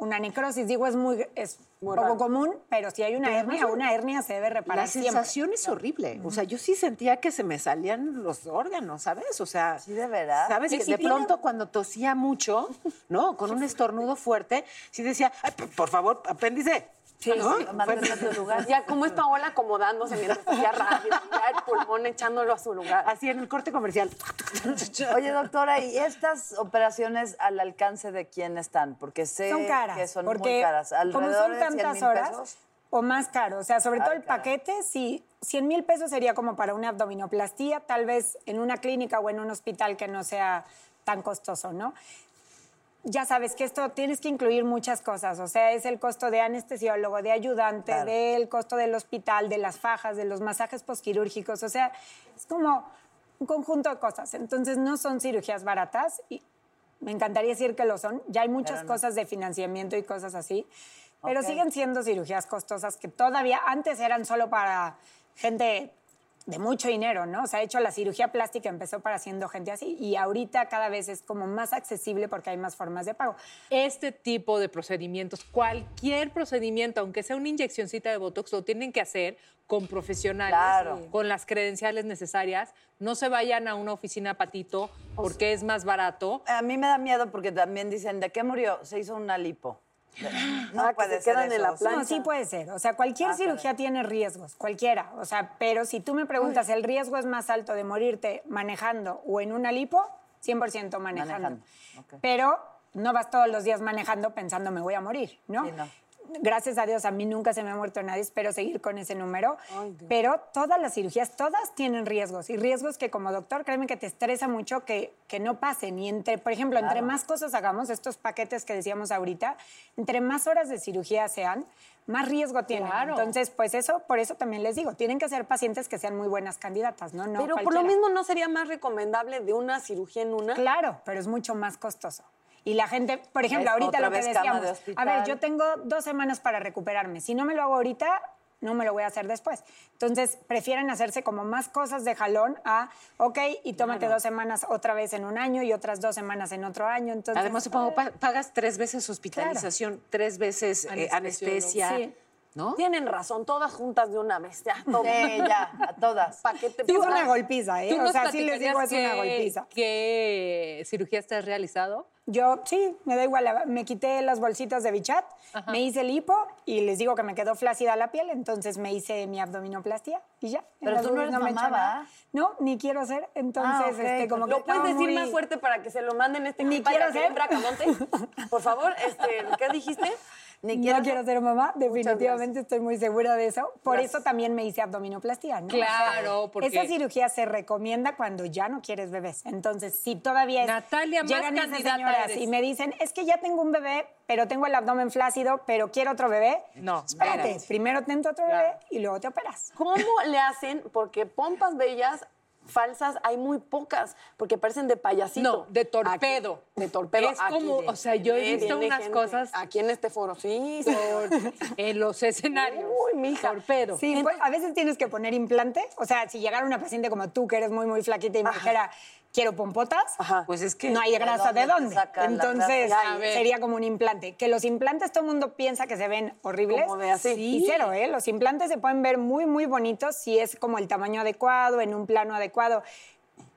una necrosis. Digo, es muy es Muy poco raro. común, pero si hay una Pero hernia, una hernia se debe reparar La siempre. sensación es horrible. O sea, yo sí sentía que se me salían los órganos, ¿sabes? O sea, Sí, de verdad. ¿Sabes? Que de tiene- pronto cuando tosía mucho, ¿no? Con un estornudo fuerte, sí decía, Ay, por favor, apéndice. Sí, ¿no? sí, tu lugar. Ya, ¿cómo es Paola acomodándose mientras hacía radio? Ya el pulmón echándolo a su lugar. Así en el corte comercial. [laughs] Oye, doctora, ¿y estas operaciones al alcance de quién están? Porque sé son caras. que son porque muy caras. como ¿Alrededor son de 100 tantas mil horas, pesos? o más caro. O sea, sobre todo el paquete, sí, 100 mil pesos sería como para una abdominoplastía, tal vez en una clínica o en un hospital que no sea tan costoso, ¿no? Ya sabes que esto tienes que incluir muchas cosas, o sea, es el costo de anestesiólogo, de ayudante, Claro. del costo del hospital, de las fajas, de los masajes posquirúrgicos, o sea, es como un conjunto de cosas. Entonces, no son cirugías baratas y me encantaría decir que lo son. Ya hay muchas no. cosas de financiamiento y cosas así, pero siguen siendo cirugías costosas que todavía antes eran solo para gente de mucho dinero, ¿no? O sea, de hecho, la cirugía plástica empezó para siendo gente así y ahorita cada vez es como más accesible porque hay más formas de pago. Este tipo de procedimientos, cualquier procedimiento, aunque sea una inyeccioncita de Botox, lo tienen que hacer con profesionales, Claro. con las credenciales necesarias. No se vayan a una oficina patito porque es más barato. A mí me da miedo porque también dicen, ¿de qué murió? Se hizo una lipo. No Ah, que puede se ser quedan en la sea, No, sí puede ser. O sea, cualquier Ah, cirugía tiene riesgos, cualquiera. O sea, pero si tú me preguntas, ¿el riesgo es más alto de morirte manejando o en una lipo? 100% manejando. Manejando. Pero no vas todos los días manejando pensando me voy a morir, ¿no? Sí, no. Gracias a Dios, a mí nunca se me ha muerto nadie, espero seguir con ese número. pero todas las cirugías, todas tienen riesgos. Y riesgos que como doctor, créeme que te estresa mucho que, que no pasen. Y entre, por ejemplo, entre más cosas hagamos, estos paquetes que decíamos ahorita, entre más horas de cirugía sean, más riesgo tienen. Claro. Entonces, pues eso, por eso también les digo, tienen que ser pacientes que sean muy buenas candidatas, ¿no? no Pero por cualquiera. lo mismo, ¿no sería más recomendable de una cirugía en una? Claro, pero es mucho más costoso. Y la gente, por ejemplo, Es ahorita lo que decíamos, de a ver, yo tengo dos semanas para recuperarme. Si no me lo hago ahorita, no me lo voy a hacer después. Entonces, prefieren hacerse como más cosas de jalón a, ok, y tómate dos semanas otra vez en un año y otras dos semanas en otro año. Entonces, Además, supongo, pa- pagas tres veces hospitalización, tres veces eh, anestesia. Sí. ¿No? Tienen razón, todas juntas de una vez. Ya. Sí, ya, a [laughs] todas. Sí, es una golpiza, ¿eh? ¿Tú O sea, sí les digo, es una golpiza. ¿Qué cirugías te has realizado? Yo, sí, me da igual. Me quité las bolsitas de bichat, me hice el hipo y les digo que me quedó flácida la piel, entonces me hice mi abdominoplastia y ya. Pero tú no eres me hecho mamá, nada. ¿va? No, ni quiero ser. Entonces, Ah, este, como que ¿Lo puedes decir muy- más fuerte para que se lo manden este Ni quiero ser. Bracamonte? Por favor, este, ¿qué dijiste? [laughs] Ni no quiero ser mamá, definitivamente estoy muy segura de eso. Por Gracias. eso también me hice abdominoplastia, ¿no? Claro, porque- Esa cirugía se recomienda cuando ya no quieres bebés. Entonces, si todavía es... Natalia, más llegan esas candidata señoras eres. y me dicen, es que ya tengo un bebé, pero tengo el abdomen flácido, pero quiero otro bebé. No, Espérate, espérate. primero tento otro bebé y luego te operas. ¿Cómo le hacen? Porque pompas bellas falsas hay muy pocas, porque parecen de payasito. No, de torpedo. Aquí, de torpedo. Es aquí como, de- o sea, yo he visto unas gente. cosas- Aquí en este foro, sí. por- [laughs] en los escenarios. Uy, mija. Torpedo. Sí, pues, a veces tienes que poner implante. O sea, si llegara una paciente como tú, que eres muy, muy flaquita y me dijera, quiero pompotas, Pues es que. no hay grasa dónde de dónde. Entonces sería como un implante. Que los implantes todo el mundo piensa que se ven horribles. Como de así. Y cero, ¿eh? Los implantes se pueden ver muy, muy bonitos si es como el tamaño adecuado, en un plano adecuado.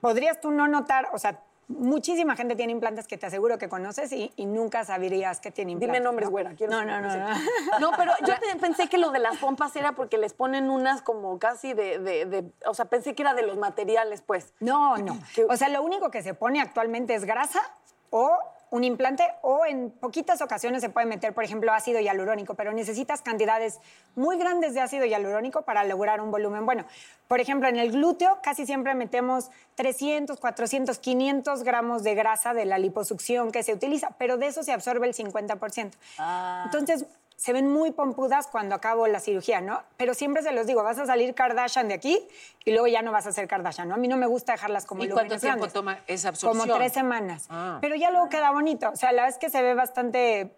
Podrías tú no notar, o sea, muchísima gente tiene implantes que te aseguro que conoces y, y nunca sabrías que tiene implantes. Dime nombres, ¿no? güera. Quiero no, no, no, no. [laughs] No, pero yo pe- pensé que lo de las pompas era porque les ponen unas como casi de, de- de- o sea, pensé que era de los materiales, pues. No, no. O sea, lo único que se pone actualmente es grasa o un implante o en poquitas ocasiones se puede meter, por ejemplo, ácido hialurónico, pero necesitas cantidades muy grandes de ácido hialurónico para lograr un volumen bueno. Por ejemplo, en el glúteo casi siempre metemos 300, 400, 500 gramos de grasa de la liposucción que se utiliza, pero de eso se absorbe el 50%. Entonces, se ven muy pompudas cuando acabo la cirugía, ¿no? Pero siempre se los digo, vas a salir Kardashian de aquí y luego ya no vas a ser Kardashian, ¿no? A mí no me gusta dejarlas como ¿Y cuánto tiempo grandes. toma esa absorción? Como tres semanas. Ah. Pero ya luego queda bonito. O sea, la es que se ve bastante...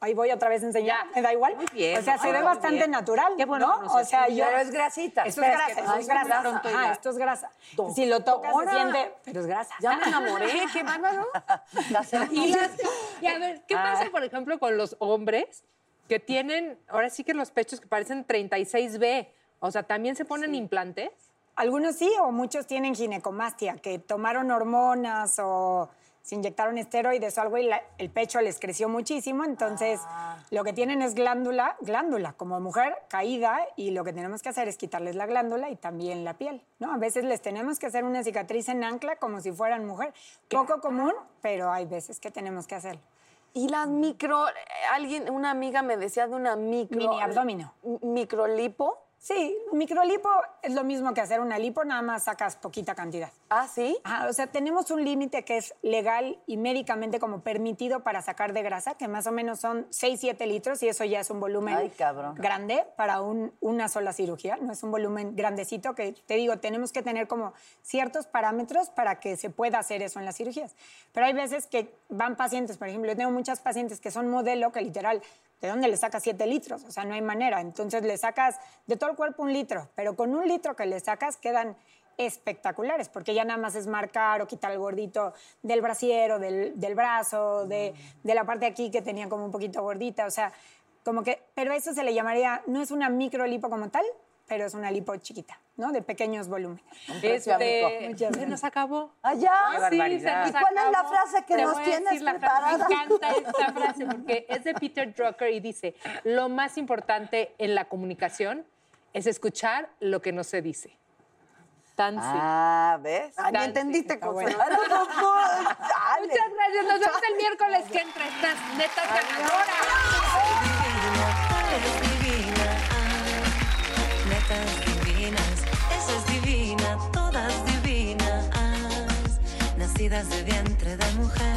Ahí voy otra vez a enseñar, me da igual. Muy bien, O sea, se ve bien. bastante natural, Qué bueno. O sea, yo... Pero es grasita. Esto es grasa, esto es grasa. ya. esto es grasa. Si lo tocas se siente, pero es grasa. Ya me enamoré, qué bárbaro. [laughs] Y, las- [laughs] y a ver, ¿qué pasa, por ejemplo, con los hombres que tienen, ahora sí que los pechos que parecen 36B? O sea, ¿también se ponen implantes? Algunos sí, o muchos tienen ginecomastia, que tomaron hormonas o se inyectaron esteroides o algo y la- el pecho les creció muchísimo. Entonces, lo que tienen es glándula, glándula como mujer caída, y lo que tenemos que hacer es quitarles la glándula y también la piel. ¿no? A veces les tenemos que hacer una cicatriz en ancla como si fueran mujer. Poco común, pero hay veces que tenemos que hacerlo. Y las micro, eh, alguien, una amiga me decía de una micro. Mini abdomino. Microlipo. Sí, microlipo es lo mismo que hacer una lipo, nada más sacas poquita cantidad. Ah, sí. Ajá, o sea, tenemos un límite que es legal y médicamente como permitido para sacar de grasa, que más o menos son 6, 7 litros y eso ya es un volumen Ay, cabrón. grande para un- una sola cirugía, no es un volumen grandecito que te digo, tenemos que tener como ciertos parámetros para que se pueda hacer eso en las cirugías. Pero hay veces que van pacientes, por ejemplo, yo tengo muchas pacientes que son modelo que literal, ¿de dónde le sacas 7 litros? O sea, no hay manera. Entonces le sacas de todo el cuerpo un litro, pero con un litro que le sacas quedan espectaculares, porque ya nada más es marcar o quitar el gordito del brasiero, del, del brazo, de, de la parte de aquí que tenía como un poquito gordita, o sea, como que, pero eso se le llamaría, no es una microlipo como tal, pero es una lipo chiquita, ¿no? De pequeños volúmenes. Este, se nos acabó. Allá. Sí, se nos ¿Y cuál es la frase que Te nos tienes preparada? Me encanta esta frase porque es de Peter Drucker y dice, lo más importante en la comunicación es escuchar lo que no se dice. Tan simple. Ah, ¿ves? Ah, Tan entendiste simple. cosas. Ah, no, no, no, dale. Muchas gracias. Nos vemos el miércoles que entra. Estás neta ganadora. Nacidas de vientre de mujer.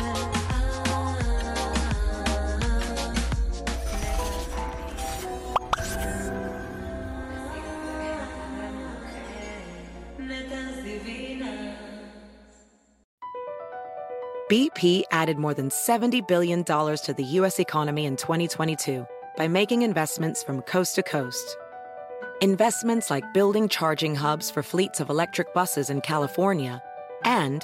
BP added more than $70 billion to the U.S. economy in 2022 by making investments from coast to coast. Investments like building charging hubs for fleets of electric buses in California and